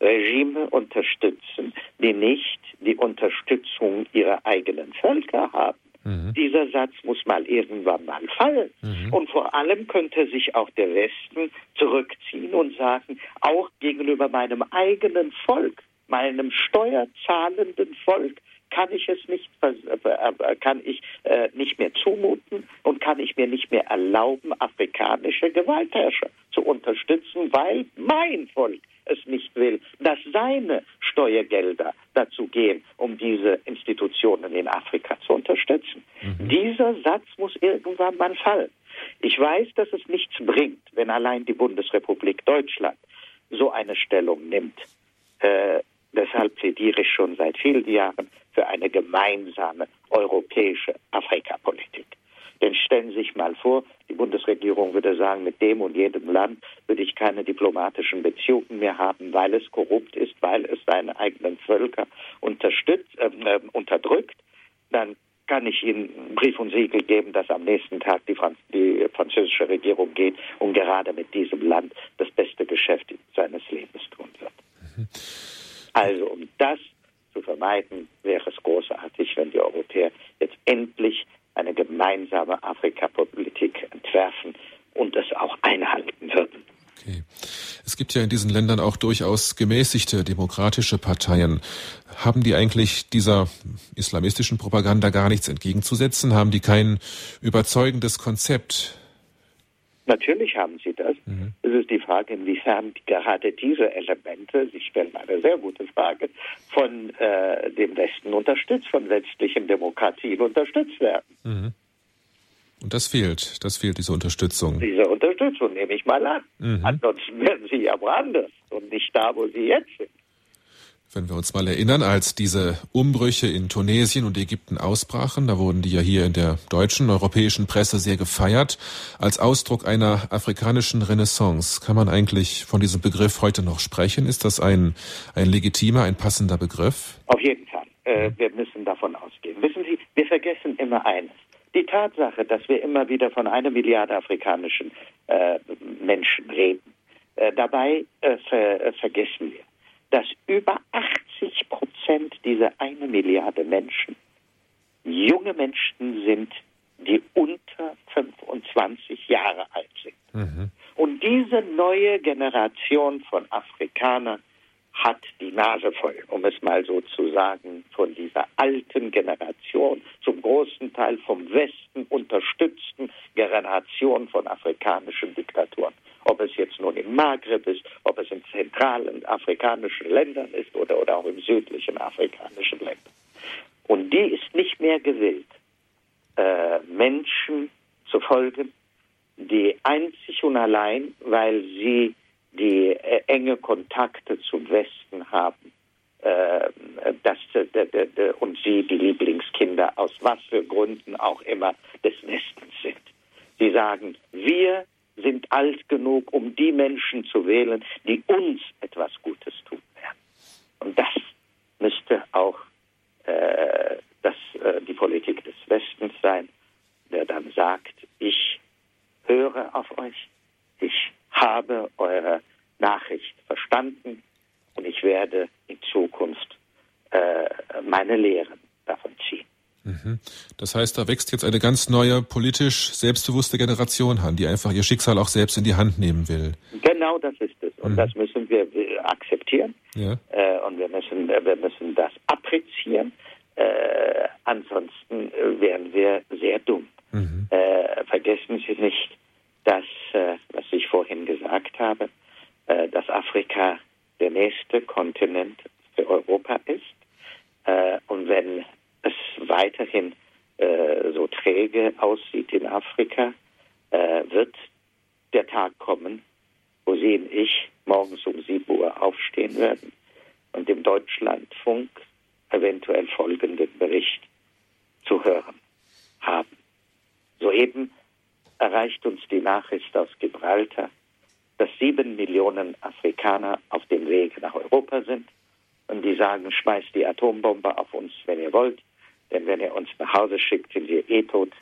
Regime unterstützen, die nicht die Unterstützung ihrer eigenen Völker haben. Mhm. Dieser Satz muss mal irgendwann mal fallen. Mhm. Und vor allem könnte sich auch der Westen zurückziehen und sagen, auch gegenüber meinem eigenen Volk, meinem steuerzahlenden Volk, kann ich es nicht, äh, kann ich äh, nicht mehr zumuten und kann ich mir nicht mehr erlauben, afrikanische Gewaltherrscher zu unterstützen, weil mein Volk es nicht will, dass seine Steuergelder dazu gehen, um diese Institutionen in Afrika zu unterstützen. Mhm. Dieser Satz muss irgendwann mal fallen. Ich weiß, dass es nichts bringt, wenn allein die Bundesrepublik Deutschland so eine Stellung nimmt. Äh, deshalb plädiere ich schon seit vielen Jahren für eine gemeinsame europäische Afrikapolitik. Denn stellen Sie sich mal vor, die Bundesregierung würde sagen, mit dem und jedem Land würde ich keine diplomatischen Beziehungen mehr haben, weil es korrupt ist, weil es seine eigenen Völker unterstützt, äh, äh, unterdrückt. Dann kann ich Ihnen Brief und Siegel geben, dass am nächsten Tag die, Franz die französische Regierung geht und gerade mit diesem Land das beste Geschäft seines Lebens tun wird. Mhm. Also um das zu vermeiden, wäre es großartig, wenn die Europäer jetzt endlich eine gemeinsame Afrikapolitik entwerfen und es auch einhalten würden. Okay. Es gibt ja in diesen Ländern auch durchaus gemäßigte demokratische Parteien. Haben die eigentlich dieser islamistischen Propaganda gar nichts entgegenzusetzen? Haben die kein überzeugendes Konzept? Natürlich haben sie das. Mhm. Es ist die Frage, inwiefern gerade diese Elemente, Sie stellen eine sehr gute Frage, von äh, dem Westen unterstützt, von westlichen Demokratien unterstützt werden. Mhm. Und das fehlt, das fehlt, diese Unterstützung. Diese Unterstützung nehme ich mal an. Mhm. Ansonsten werden sie ja woanders und nicht da, wo sie jetzt sind. Wenn wir uns mal erinnern, als diese Umbrüche in Tunesien und Ägypten ausbrachen, da wurden die ja hier in der deutschen, europäischen Presse sehr gefeiert, als Ausdruck einer afrikanischen Renaissance. Kann man eigentlich von diesem Begriff heute noch sprechen? Ist das ein, ein legitimer, ein passender Begriff? Auf jeden Fall. Äh, wir müssen davon ausgehen. Wissen Sie, wir vergessen immer eines. Die Tatsache, dass wir immer wieder von einer Milliarde afrikanischen äh, Menschen reden, äh, dabei äh, ver äh, vergessen wir, dass über 80 Prozent dieser eine Milliarde Menschen junge Menschen sind, die unter 25 Jahre alt sind. Mhm. Und diese neue Generation von Afrikanern hat die Nase voll, um es mal so zu sagen, von dieser alten Generation, zum großen Teil vom Westen unterstützten Generation von afrikanischen Diktatoren ob es jetzt nun im Maghreb ist, ob es in zentralen afrikanischen Ländern ist oder, oder auch im südlichen afrikanischen Ländern. Und die ist nicht mehr gewillt, äh, Menschen zu folgen, die einzig und allein, weil sie die äh, enge Kontakte zum Westen haben, äh, dass, äh, und sie die Lieblingskinder aus was für Gründen auch immer des Westens sind. Sie sagen, wir sind alt genug, um die Menschen zu wählen, die uns etwas Gutes tun werden. Und das müsste auch äh, das, äh, die Politik des Westens sein, der dann sagt, ich höre auf euch, ich habe eure Nachricht verstanden und ich werde in Zukunft äh, meine Lehren davon ziehen. Mhm. Das heißt, da wächst jetzt eine ganz neue politisch selbstbewusste Generation an, die einfach ihr Schicksal auch selbst in die Hand nehmen will. Genau das ist es. Und mhm. das müssen wir akzeptieren. Ja. Äh, und wir müssen, wir müssen das apprezieren. Äh, ansonsten äh, wären wir sehr dumm. Mhm. Äh, vergessen Sie nicht, dass, äh, was ich vorhin gesagt habe, äh, dass Afrika der nächste Kontinent für Europa ist. und wenn es weiterhin äh, so träge aussieht in Afrika, äh, wird der Tag kommen, wo Sie und ich morgens um 7 Uhr aufstehen werden und im Deutschlandfunk eventuell folgenden Bericht zu hören haben. Soeben erreicht uns die Nachricht aus Gibraltar, dass sieben Millionen Afrikaner auf dem Weg nach Europa sind und die sagen, schmeißt die Atombombe auf uns, wenn ihr wollt. Denn wenn er uns nach Hause schickt, sind wir eh tot,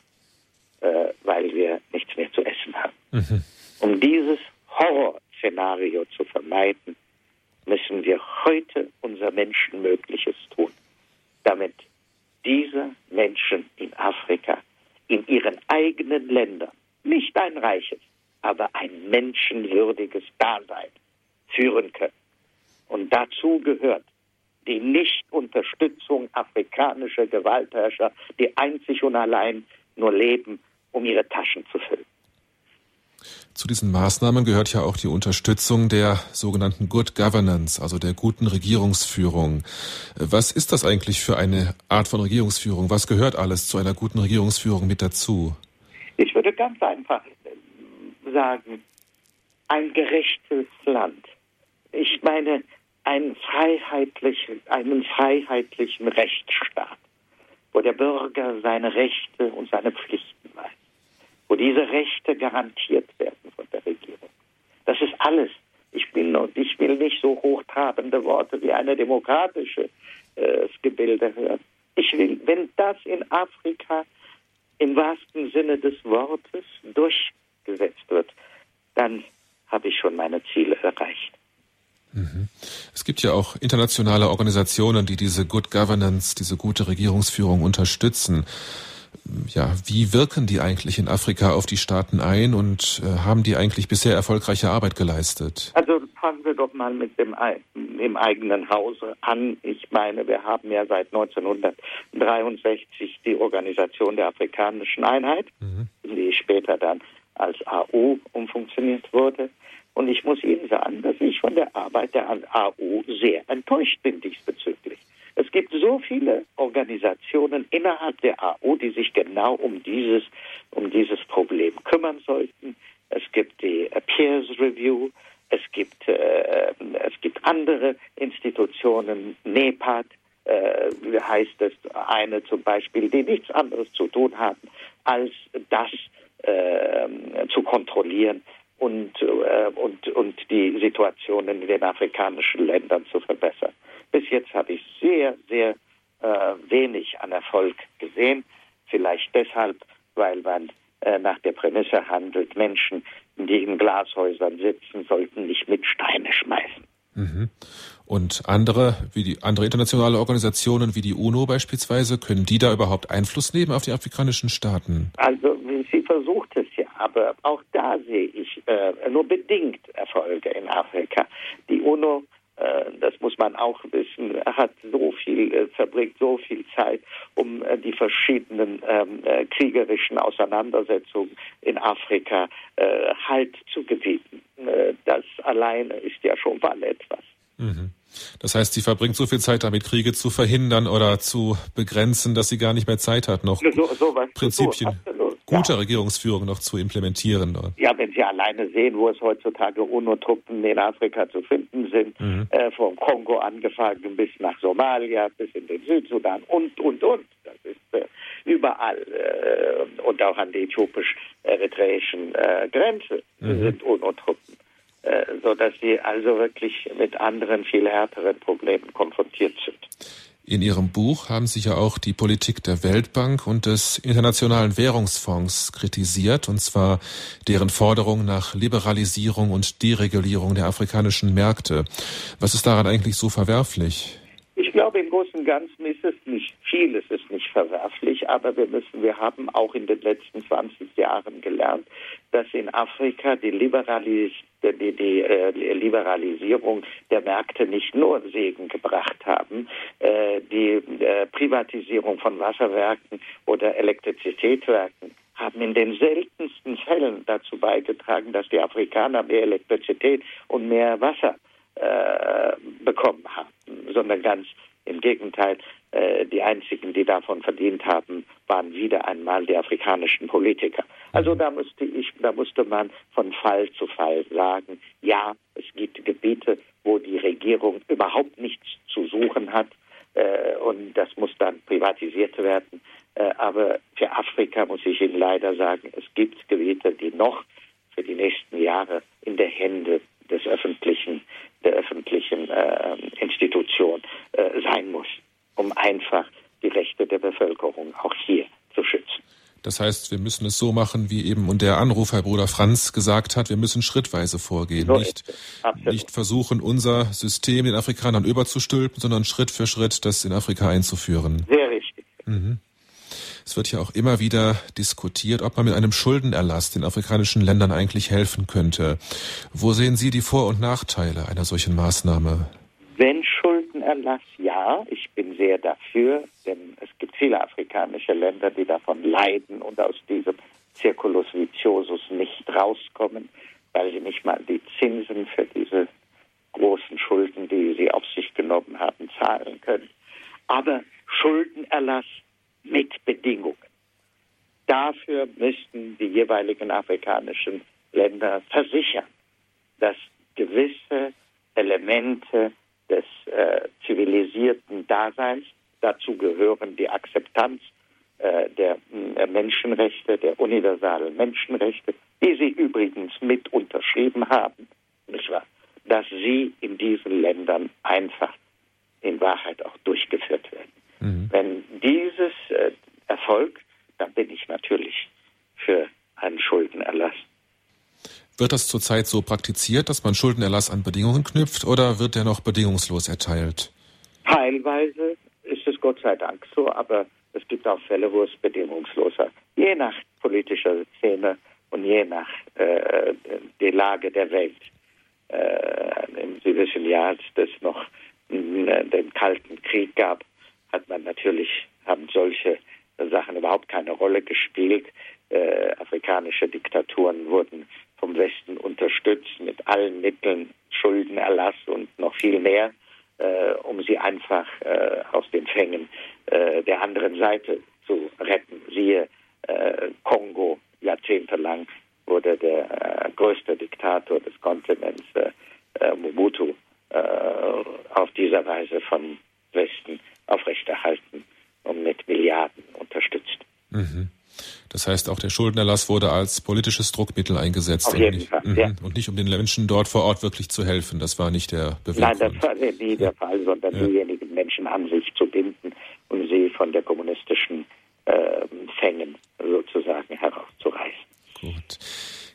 äh, weil wir nichts mehr zu essen haben. Mhm. Um dieses Horrorszenario zu vermeiden, müssen wir heute unser Menschenmögliches tun, damit diese Menschen in Afrika in ihren eigenen Ländern nicht ein reiches, aber ein menschenwürdiges Dasein führen können. Und dazu gehört die Nichtunterstützung afrikanischer Gewaltherrscher, die einzig und allein nur leben, um ihre Taschen zu füllen. Zu diesen Maßnahmen gehört ja auch die Unterstützung der sogenannten Good Governance, also der guten Regierungsführung. Was ist das eigentlich für eine Art von Regierungsführung? Was gehört alles zu einer guten Regierungsführung mit dazu? Ich würde ganz einfach sagen, ein gerechtes Land. Ich meine, einen freiheitlichen, einen freiheitlichen Rechtsstaat, wo der Bürger seine Rechte und seine Pflichten weiß, wo diese Rechte garantiert werden von der Regierung. Das ist alles. Ich bin ich will nicht so hochtrabende Worte wie eine demokratische äh, Gebilde hören. Ich will, wenn das in Afrika im wahrsten Sinne des Wortes durchgesetzt wird, dann habe ich schon meine Ziele erreicht. Mhm. Es gibt ja auch internationale Organisationen, die diese Good Governance, diese gute Regierungsführung unterstützen. Ja, wie wirken die eigentlich in Afrika auf die Staaten ein und äh, haben die eigentlich bisher erfolgreiche Arbeit geleistet? Also fangen wir doch mal mit dem im eigenen Hause an. Ich meine, wir haben ja seit 1963 die Organisation der Afrikanischen Einheit, mhm. die später dann als AU umfunktioniert wurde. Und ich muss Ihnen sagen, dass ich von der Arbeit der AU sehr enttäuscht bin diesbezüglich. Es gibt so viele Organisationen innerhalb der AU, die sich genau um dieses, um dieses Problem kümmern sollten. Es gibt die Peers Review, Es gibt, äh, es gibt andere Institutionen, NEPAD, äh, heißt es eine zum Beispiel, die nichts anderes zu tun haben, als das äh, zu kontrollieren und, äh, und, und die Situation in den afrikanischen Ländern zu verbessern. Bis jetzt habe ich sehr, sehr äh, wenig an Erfolg gesehen. Vielleicht deshalb, weil man äh, nach der Prämisse handelt, Menschen, die in Glashäusern sitzen, sollten nicht mit Steine schmeißen. Mhm. Und andere, wie die andere internationale Organisationen wie die UNO beispielsweise, können die da überhaupt Einfluss nehmen auf die afrikanischen Staaten? Also sie versucht es ja, aber auch da sehe ich äh, nur bedingt Erfolge in Afrika. Die UNO äh, das muss man auch wissen, hat so viel, äh, verbringt so viel Zeit, um äh, die verschiedenen ähm, kriegerischen Auseinandersetzungen in Afrika Halt zu gebieten. Das alleine ist ja schon mal etwas. Mhm. Das heißt, sie verbringt so viel Zeit damit, Kriege zu verhindern oder zu begrenzen, dass sie gar nicht mehr Zeit hat, noch so, so Prinzipien. So, gute ja. Regierungsführung noch zu implementieren. Ja, wenn Sie alleine sehen, wo es heutzutage UNO-Truppen in Afrika zu finden sind, mhm. äh, vom Kongo angefangen bis nach Somalia, bis in den Südsudan und, und, und. Das ist äh, überall äh, und auch an der äthiopisch-eritreischen äh, Grenze mhm. sind UNO-Truppen. Äh, sodass sie also wirklich mit anderen, viel härteren Problemen konfrontiert sind. In Ihrem Buch haben Sie ja auch die Politik der Weltbank und des Internationalen Währungsfonds kritisiert, und zwar deren Forderung nach Liberalisierung und Deregulierung der afrikanischen Märkte. Was ist daran eigentlich so verwerflich? Ich glaube, im Großen und Ganzen ist es nicht viel, es ist nicht verwerflich, aber wir müssen, wir haben auch in den letzten 20 Jahren gelernt, dass in Afrika die Liberalis die, die äh, Liberalisierung der Märkte nicht nur Segen gebracht haben. Äh, die äh, Privatisierung von Wasserwerken oder Elektrizitätswerken haben in den seltensten Fällen dazu beigetragen, dass die Afrikaner mehr Elektrizität und mehr Wasser äh, bekommen haben, sondern ganz im Gegenteil, die einzigen, die davon verdient haben, waren wieder einmal die afrikanischen Politiker. Also da musste ich, da musste man von Fall zu Fall sagen, ja, es gibt Gebiete, wo die Regierung überhaupt nichts zu suchen hat äh, und das muss dann privatisiert werden. Äh, aber für Afrika muss ich Ihnen leider sagen, es gibt Gebiete, die noch für die nächsten Jahre in der Hände des öffentlichen, der öffentlichen äh, Institution äh, sein muss, um einfach die Rechte der Bevölkerung auch hier zu schützen. Das heißt, wir müssen es so machen, wie eben und der Anrufer Bruder Franz gesagt hat, wir müssen schrittweise vorgehen, so nicht, nicht versuchen, unser System den Afrikanern überzustülpen, sondern Schritt für Schritt das in Afrika einzuführen. Sehr richtig. Mhm. Es wird ja auch immer wieder diskutiert, ob man mit einem Schuldenerlass den afrikanischen Ländern eigentlich helfen könnte. Wo sehen Sie die Vor- und Nachteile einer solchen Maßnahme? Wenn Schuldenerlass, ja, ich bin sehr dafür, denn es gibt viele afrikanische Länder, die davon leiden und aus diesem Circulus viciosus nicht rauskommen, weil sie nicht mal die Zinsen für diese großen Schulden, die sie auf sich genommen haben, zahlen können. Aber Schuldenerlass mit Bedingungen. Dafür müssten die jeweiligen afrikanischen Länder versichern, dass gewisse Elemente des äh, zivilisierten Daseins, dazu gehören die Akzeptanz äh, der äh, Menschenrechte, der universalen Menschenrechte, die sie übrigens mit unterschrieben haben, nicht wahr? dass sie in diesen Ländern einfach in Wahrheit auch durchgeführt werden. Mhm. Wenn dieses äh, erfolgt, dann bin ich natürlich für einen Schuldenerlass. Wird das zurzeit so praktiziert, dass man Schuldenerlass an Bedingungen knüpft oder wird der noch bedingungslos erteilt? Teilweise ist es Gott sei Dank so, aber es gibt auch Fälle, wo es bedingungsloser, je nach politischer Szene und je nach äh, der Lage der Welt. Äh, Im südlichen Jahr, als es noch äh, den Kalten Krieg gab, hat man natürlich, haben solche Sachen überhaupt keine Rolle gespielt. Äh, afrikanische Diktaturen wurden vom Westen unterstützt mit allen Mitteln, Schuldenerlass und noch viel mehr, äh, um sie einfach äh, aus den Fängen äh, der anderen Seite zu retten. Siehe äh, Kongo, jahrzehntelang wurde der äh, größte Diktator des Kontinents äh, Mobutu auf dieser Weise vom Westen aufrechterhalten und mit Milliarden unterstützt. Mhm. Das heißt, auch der Schuldenerlass wurde als politisches Druckmittel eingesetzt. Auf jeden und, nicht, Fall, mhm. ja. und nicht um den Menschen dort vor Ort wirklich zu helfen. Das war nicht der Beweggrund. Nein, das war nie der Fall, sondern Ja. diejenigen Menschen an sich zu binden und sie von der kommunistischen äh, Fängen sozusagen herauszureißen. Gut.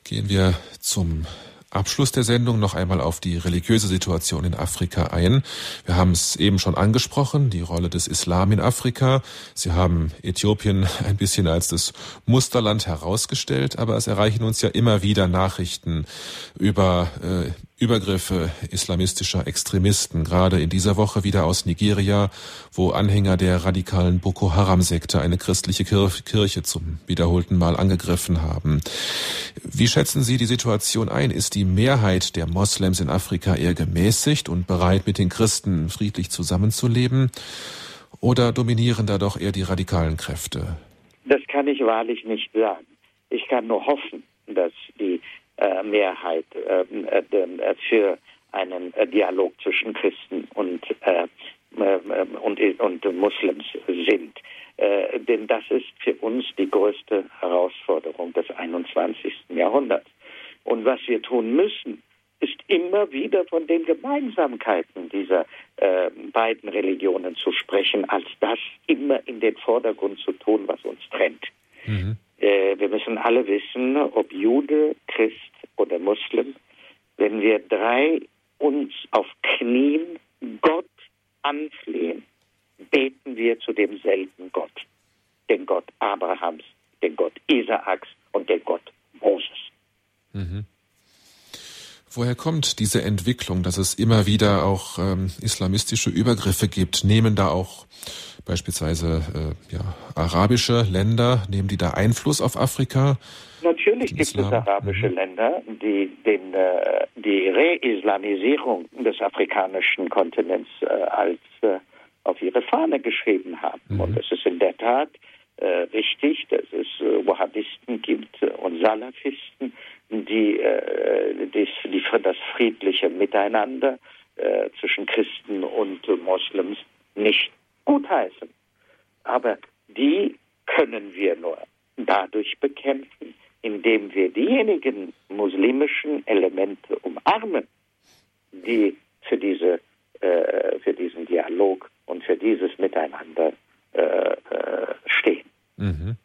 Gehen wir zum Abschluss der Sendung noch einmal auf die religiöse Situation in Afrika ein. Wir haben es eben schon angesprochen, die Rolle des Islam in Afrika. Sie haben Äthiopien ein bisschen als das Musterland herausgestellt, aber es erreichen uns ja immer wieder Nachrichten über äh, Übergriffe islamistischer Extremisten, gerade in dieser Woche wieder aus Nigeria, wo Anhänger der radikalen Boko Haram-Sekte eine christliche Kir Kirche zum wiederholten Mal angegriffen haben. Wie schätzen Sie die Situation ein? Ist die Mehrheit der Moslems in Afrika eher gemäßigt und bereit, mit den Christen friedlich zusammenzuleben? Oder dominieren da doch eher die radikalen Kräfte? Das kann ich wahrlich nicht sagen. Ich kann nur hoffen, dass die Mehrheit ähm, äh, äh, für einen äh, Dialog zwischen Christen und, äh, äh, und, und Muslims sind. Äh, denn das ist für uns die größte Herausforderung des 21. Jahrhunderts. Und was wir tun müssen, ist immer wieder von den Gemeinsamkeiten dieser äh, beiden Religionen zu sprechen, als das immer in den Vordergrund zu tun, was uns trennt. Mhm. Äh, wir müssen alle wissen, ob Jude, Christ oder Muslim, wenn wir drei uns auf Knien Gott anflehen, beten wir zu demselben Gott, den Gott Abrahams, den Gott Isaaks und den Gott Moses. Mhm. Woher kommt diese Entwicklung, dass es immer wieder auch ähm, islamistische Übergriffe gibt? Nehmen da auch beispielsweise äh, ja, arabische Länder, nehmen die da Einfluss auf Afrika? Natürlich gibt es arabische Mhm. Länder, die den, äh, die Reislamisierung des afrikanischen Kontinents äh, als äh, auf ihre Fahne geschrieben haben. Mhm. Und es ist in der Tat äh, richtig, dass es äh, Wahhabisten gibt und Salafisten, die, äh, die, das friedliche Miteinander äh, zwischen Christen und Moslems nicht gutheißen. Aber die können wir nur dadurch bekämpfen, indem wir diejenigen muslimischen Elemente umarmen, die für diese äh, für diesen Dialog und für dieses Miteinander äh, stehen. Mhm.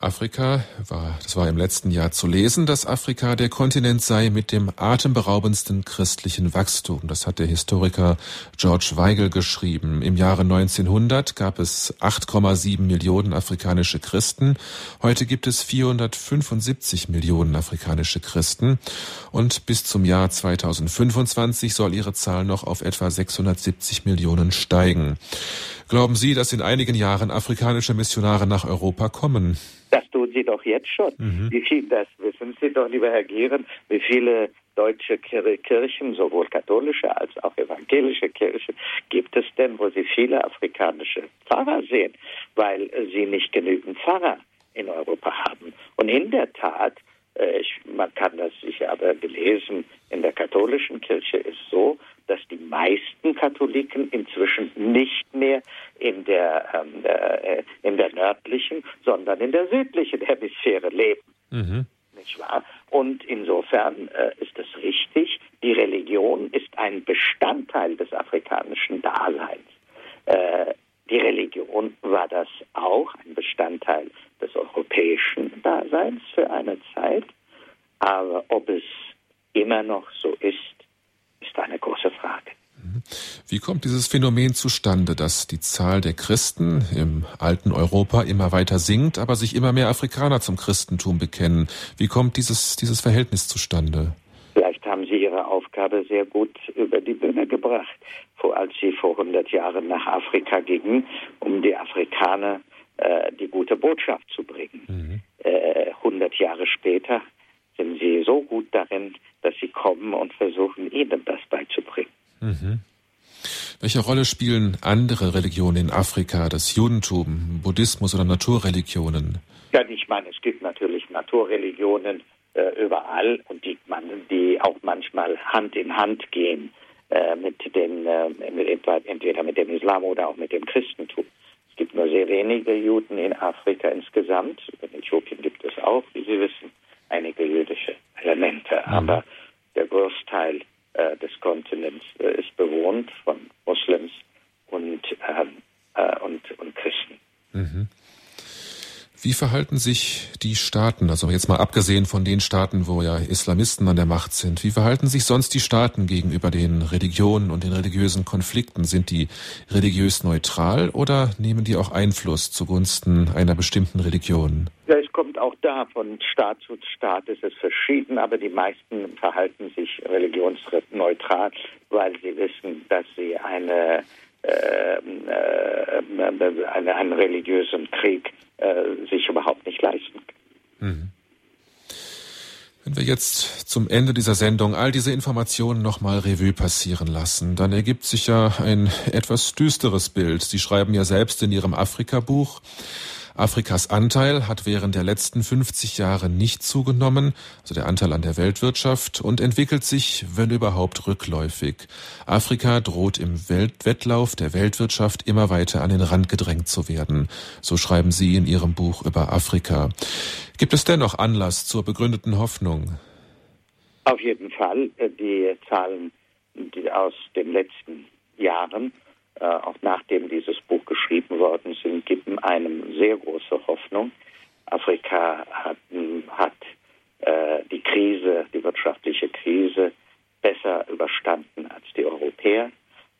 Afrika war, das war im letzten Jahr zu lesen, dass Afrika der Kontinent sei mit dem atemberaubendsten christlichen Wachstum. Das hat der Historiker George Weigel geschrieben. Im Jahre 1900 gab es 8,7 Millionen afrikanische Christen. Heute gibt es 475 Millionen afrikanische Christen. Und bis zum Jahr 2025 soll ihre Zahl noch auf etwa 670 Millionen steigen. Glauben Sie, dass in einigen Jahren afrikanische Missionare nach Europa kommen? Das tun Sie doch jetzt schon. Wie viel, das wissen Sie doch, lieber Herr Gieren, wie viele deutsche Kir- Kirchen, sowohl katholische als auch evangelische Kirchen, gibt es denn, wo Sie viele afrikanische Pfarrer sehen, weil Sie nicht genügend Pfarrer in Europa haben. Und in der Tat, äh, ich, man kann das sicher aber gelesen, in der katholischen Kirche ist so, dass die meisten Katholiken inzwischen nicht mehr in der, ähm, äh, in der nördlichen, sondern in der südlichen Hemisphäre leben. Mhm. Nicht wahr? Und insofern äh, ist es richtig, die Religion ist ein Bestandteil des afrikanischen Daseins. Äh, die Religion war das auch, ein Bestandteil des europäischen Daseins für eine Zeit. Aber ob es immer noch so ist, ist eine große Frage. Wie kommt dieses Phänomen zustande, dass die Zahl der Christen im alten Europa immer weiter sinkt, aber sich immer mehr Afrikaner zum Christentum bekennen? Wie kommt dieses, dieses Verhältnis zustande? Vielleicht haben Sie Ihre Aufgabe sehr gut über die Bühne gebracht, als Sie vor 100 Jahren nach Afrika gingen, um die Afrikaner äh, die gute Botschaft zu bringen. Äh, 100 Jahre später sind Sie so gut darin, dass Sie kommen und versuchen, Ihnen das beizubringen. Welche Rolle spielen andere Religionen in Afrika, das Judentum, Buddhismus oder Naturreligionen? Ja, ich meine, es gibt natürlich Naturreligionen, äh, überall und die, man, die auch manchmal Hand in Hand gehen äh, mit den, äh, mit entweder mit dem Islam oder auch mit dem Christentum. Es gibt nur sehr wenige Juden in Afrika insgesamt. In Äthiopien gibt es auch, wie Sie wissen, einige jüdische Elemente, mhm. aber der Großteil äh, des Kontinents äh, ist bewohnt von Muslims und, ähm, äh, und, und Christen. Mhm. Wie verhalten sich die Staaten, also jetzt mal abgesehen von den Staaten, wo ja Islamisten an der Macht sind, wie verhalten sich sonst die Staaten gegenüber den Religionen und den religiösen Konflikten? Sind die religiös neutral oder nehmen die auch Einfluss zugunsten einer bestimmten Religion? Ja, es kommt auch da von Staat zu Staat ist es verschieden, aber die meisten verhalten sich religionsneutral, weil sie wissen, dass sie eine, äh, äh, eine einen religiösen Krieg äh, sich überhaupt nicht leisten Mhm. Wenn wir jetzt zum Ende dieser Sendung all diese Informationen nochmal Revue passieren lassen, dann ergibt sich ja ein etwas düsteres Bild. Sie schreiben ja selbst in Ihrem Afrika-Buch, Afrikas Anteil hat während der letzten 50 Jahre nicht zugenommen, also der Anteil an der Weltwirtschaft, und entwickelt sich, wenn überhaupt, rückläufig. Afrika droht im Weltwettlauf der Weltwirtschaft immer weiter an den Rand gedrängt zu werden. So schreiben Sie in Ihrem Buch über Afrika. Gibt es dennoch Anlass zur begründeten Hoffnung? Auf jeden Fall. Die Zahlen aus den letzten Jahren äh, auch nachdem dieses Buch geschrieben worden sind, geben einem sehr große Hoffnung. Afrika hat, hat äh, die Krise, die wirtschaftliche Krise besser überstanden als die Europäer.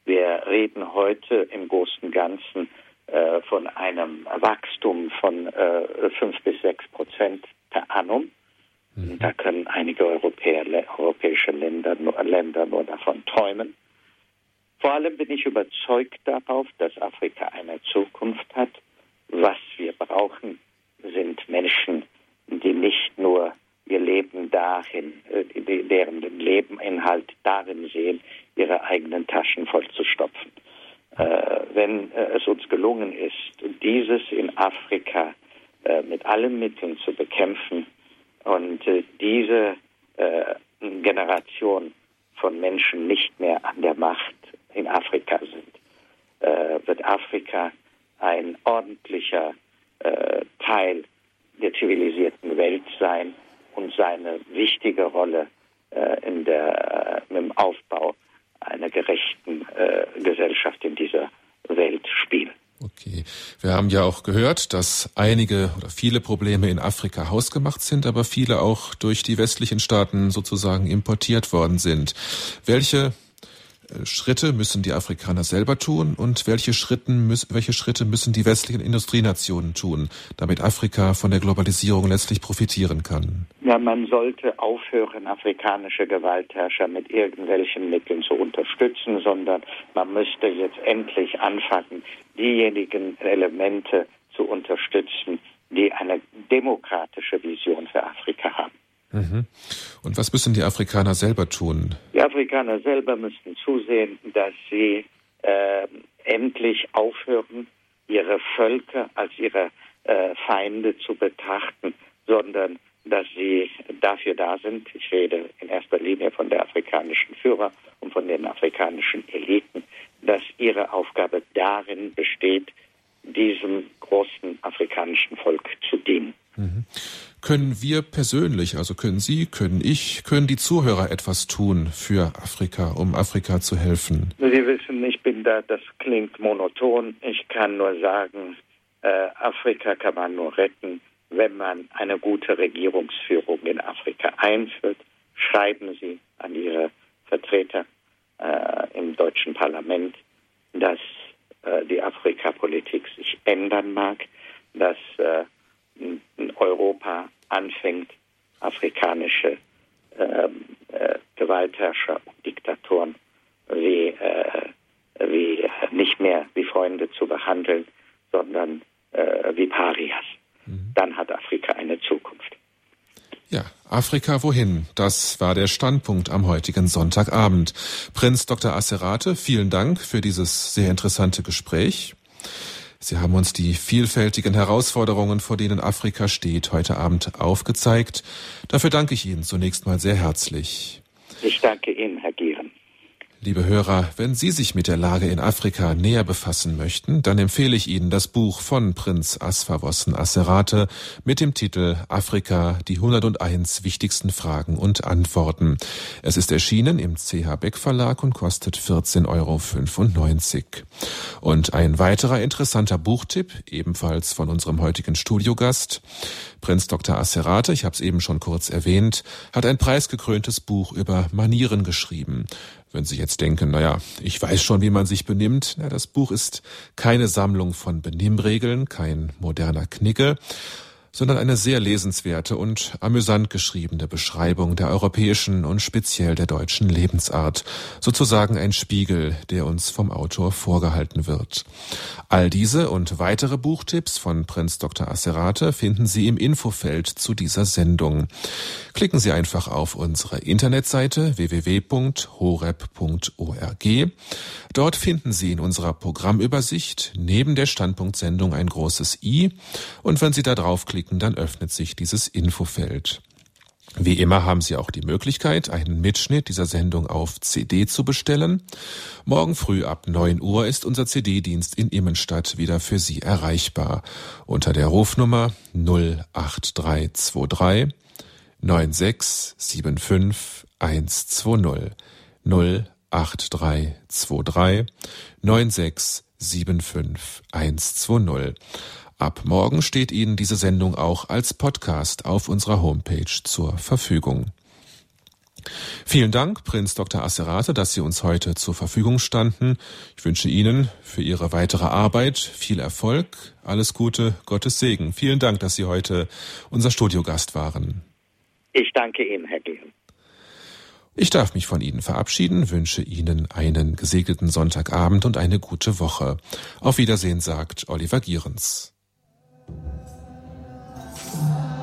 Wir reden heute im Großen und Ganzen äh, von einem Wachstum von äh, 5 bis 6 Prozent per annum. Mhm. Da können einige Europäer, europäische Länder, Länder nur davon träumen. Vor allem bin ich überzeugt darauf, dass Afrika eine Zukunft hat. Was wir brauchen, sind Menschen, die nicht nur ihr Leben darin, äh, deren Lebeninhalt darin sehen, ihre eigenen Taschen vollzustopfen. Äh, wenn äh, es uns gelungen ist, dieses in Afrika mit allen Mitteln zu bekämpfen und diese Generation von Menschen nicht mehr an der Macht in Afrika sind, äh, wird Afrika ein ordentlicher äh, Teil der zivilisierten Welt sein und seine wichtige Rolle äh, in der, äh, im Aufbau einer gerechten äh, Gesellschaft in dieser Welt spielen. Okay. Wir haben ja auch gehört, dass einige oder viele Probleme in Afrika hausgemacht sind, aber viele auch durch die westlichen Staaten sozusagen importiert worden sind. Welche Schritte müssen die Afrikaner selber tun und welche, Schritten, welche Schritte müssen die westlichen Industrienationen tun, damit Afrika von der Globalisierung letztlich profitieren kann? Ja, man sollte aufhören, afrikanische Gewaltherrscher mit irgendwelchen Mitteln zu unterstützen, sondern man müsste jetzt endlich anfangen, diejenigen Elemente zu unterstützen, die eine demokratische Vision für Afrika haben. Mhm. Und was müssen die Afrikaner selber tun? Die Afrikaner selber müssten zusehen, dass sie äh, endlich aufhören, ihre Völker als ihre äh, Feinde zu betrachten, sondern dass sie dafür da sind. Ich rede in erster Linie von der afrikanischen Führer und von den afrikanischen Eliten, dass ihre Aufgabe darin besteht, diesem großen afrikanischen Volk zu dienen. Mhm. Können wir persönlich, also können Sie, können ich, können die Zuhörer etwas tun für Afrika, um Afrika zu helfen? Sie wissen, ich bin da, das klingt monoton. Ich kann nur sagen, äh, Afrika kann man nur retten, wenn man eine gute Regierungsführung in Afrika einführt. Schreiben Sie an Ihre Vertreter äh, im deutschen Parlament, dass äh, die Afrikapolitik sich ändern mag, dass äh, Europa anfängt, afrikanische ähm, äh, Gewaltherrscher und Diktatoren wie, äh, wie nicht mehr wie Freunde zu behandeln, sondern wie Parias. Mhm. Dann hat Afrika eine Zukunft. Afrika wohin? Das war der Standpunkt am heutigen Sonntagabend. Prinz Dr. Asserate, vielen Dank für dieses sehr interessante Gespräch. Sie haben uns die vielfältigen Herausforderungen, vor denen Afrika steht, heute Abend aufgezeigt. Dafür danke ich Ihnen zunächst mal sehr herzlich. Ich danke Ihnen, Herr Gieren. Liebe Hörer, wenn Sie sich mit der Lage in Afrika näher befassen möchten, dann empfehle ich Ihnen das Buch von Prinz Asfawossen Asserate mit dem Titel Afrika, die 101 wichtigsten Fragen und Antworten. Es ist erschienen im CH Beck Verlag und kostet 14,95 Euro. Und ein weiterer interessanter Buchtipp, ebenfalls von unserem heutigen Studiogast. Prinz Dr. Asserate, ich habe es eben schon kurz erwähnt, hat ein preisgekröntes Buch über Manieren geschrieben. Wenn Sie jetzt denken, naja, ich weiß schon, wie man sich benimmt, na, das Buch ist keine Sammlung von Benimmregeln, kein moderner Knicke, sondern eine sehr lesenswerte und amüsant geschriebene Beschreibung der europäischen und speziell der deutschen Lebensart, sozusagen ein Spiegel, der uns vom Autor vorgehalten wird. All diese und weitere Buchtipps von Prinz Dr. Asserate finden Sie im Infofeld zu dieser Sendung. Klicken Sie einfach auf unsere Internetseite www.horeb.org. Dort finden Sie in unserer Programmübersicht neben der Standpunktsendung ein großes i und wenn Sie da draufklicken, klicken, dann öffnet sich dieses Infofeld. Wie immer haben Sie auch die Möglichkeit, einen Mitschnitt dieser Sendung auf CD zu bestellen. Morgen früh ab 9 Uhr ist unser CD-Dienst in Immenstadt wieder für Sie erreichbar. Unter der Rufnummer 08323 9675 120 08323 9675 120. Ab morgen steht Ihnen diese Sendung auch als Podcast auf unserer Homepage zur Verfügung. Vielen Dank, Prinz Dr. Asserate, dass Sie uns heute zur Verfügung standen. Ich wünsche Ihnen für Ihre weitere Arbeit viel Erfolg, alles Gute, Gottes Segen. Vielen Dank, dass Sie heute unser Studiogast waren. Ich danke Ihnen, Herr Gehlen. Ich darf mich von Ihnen verabschieden, wünsche Ihnen einen gesegneten Sonntagabend und eine gute Woche. Auf Wiedersehen sagt Oliver Gierens. Thank you.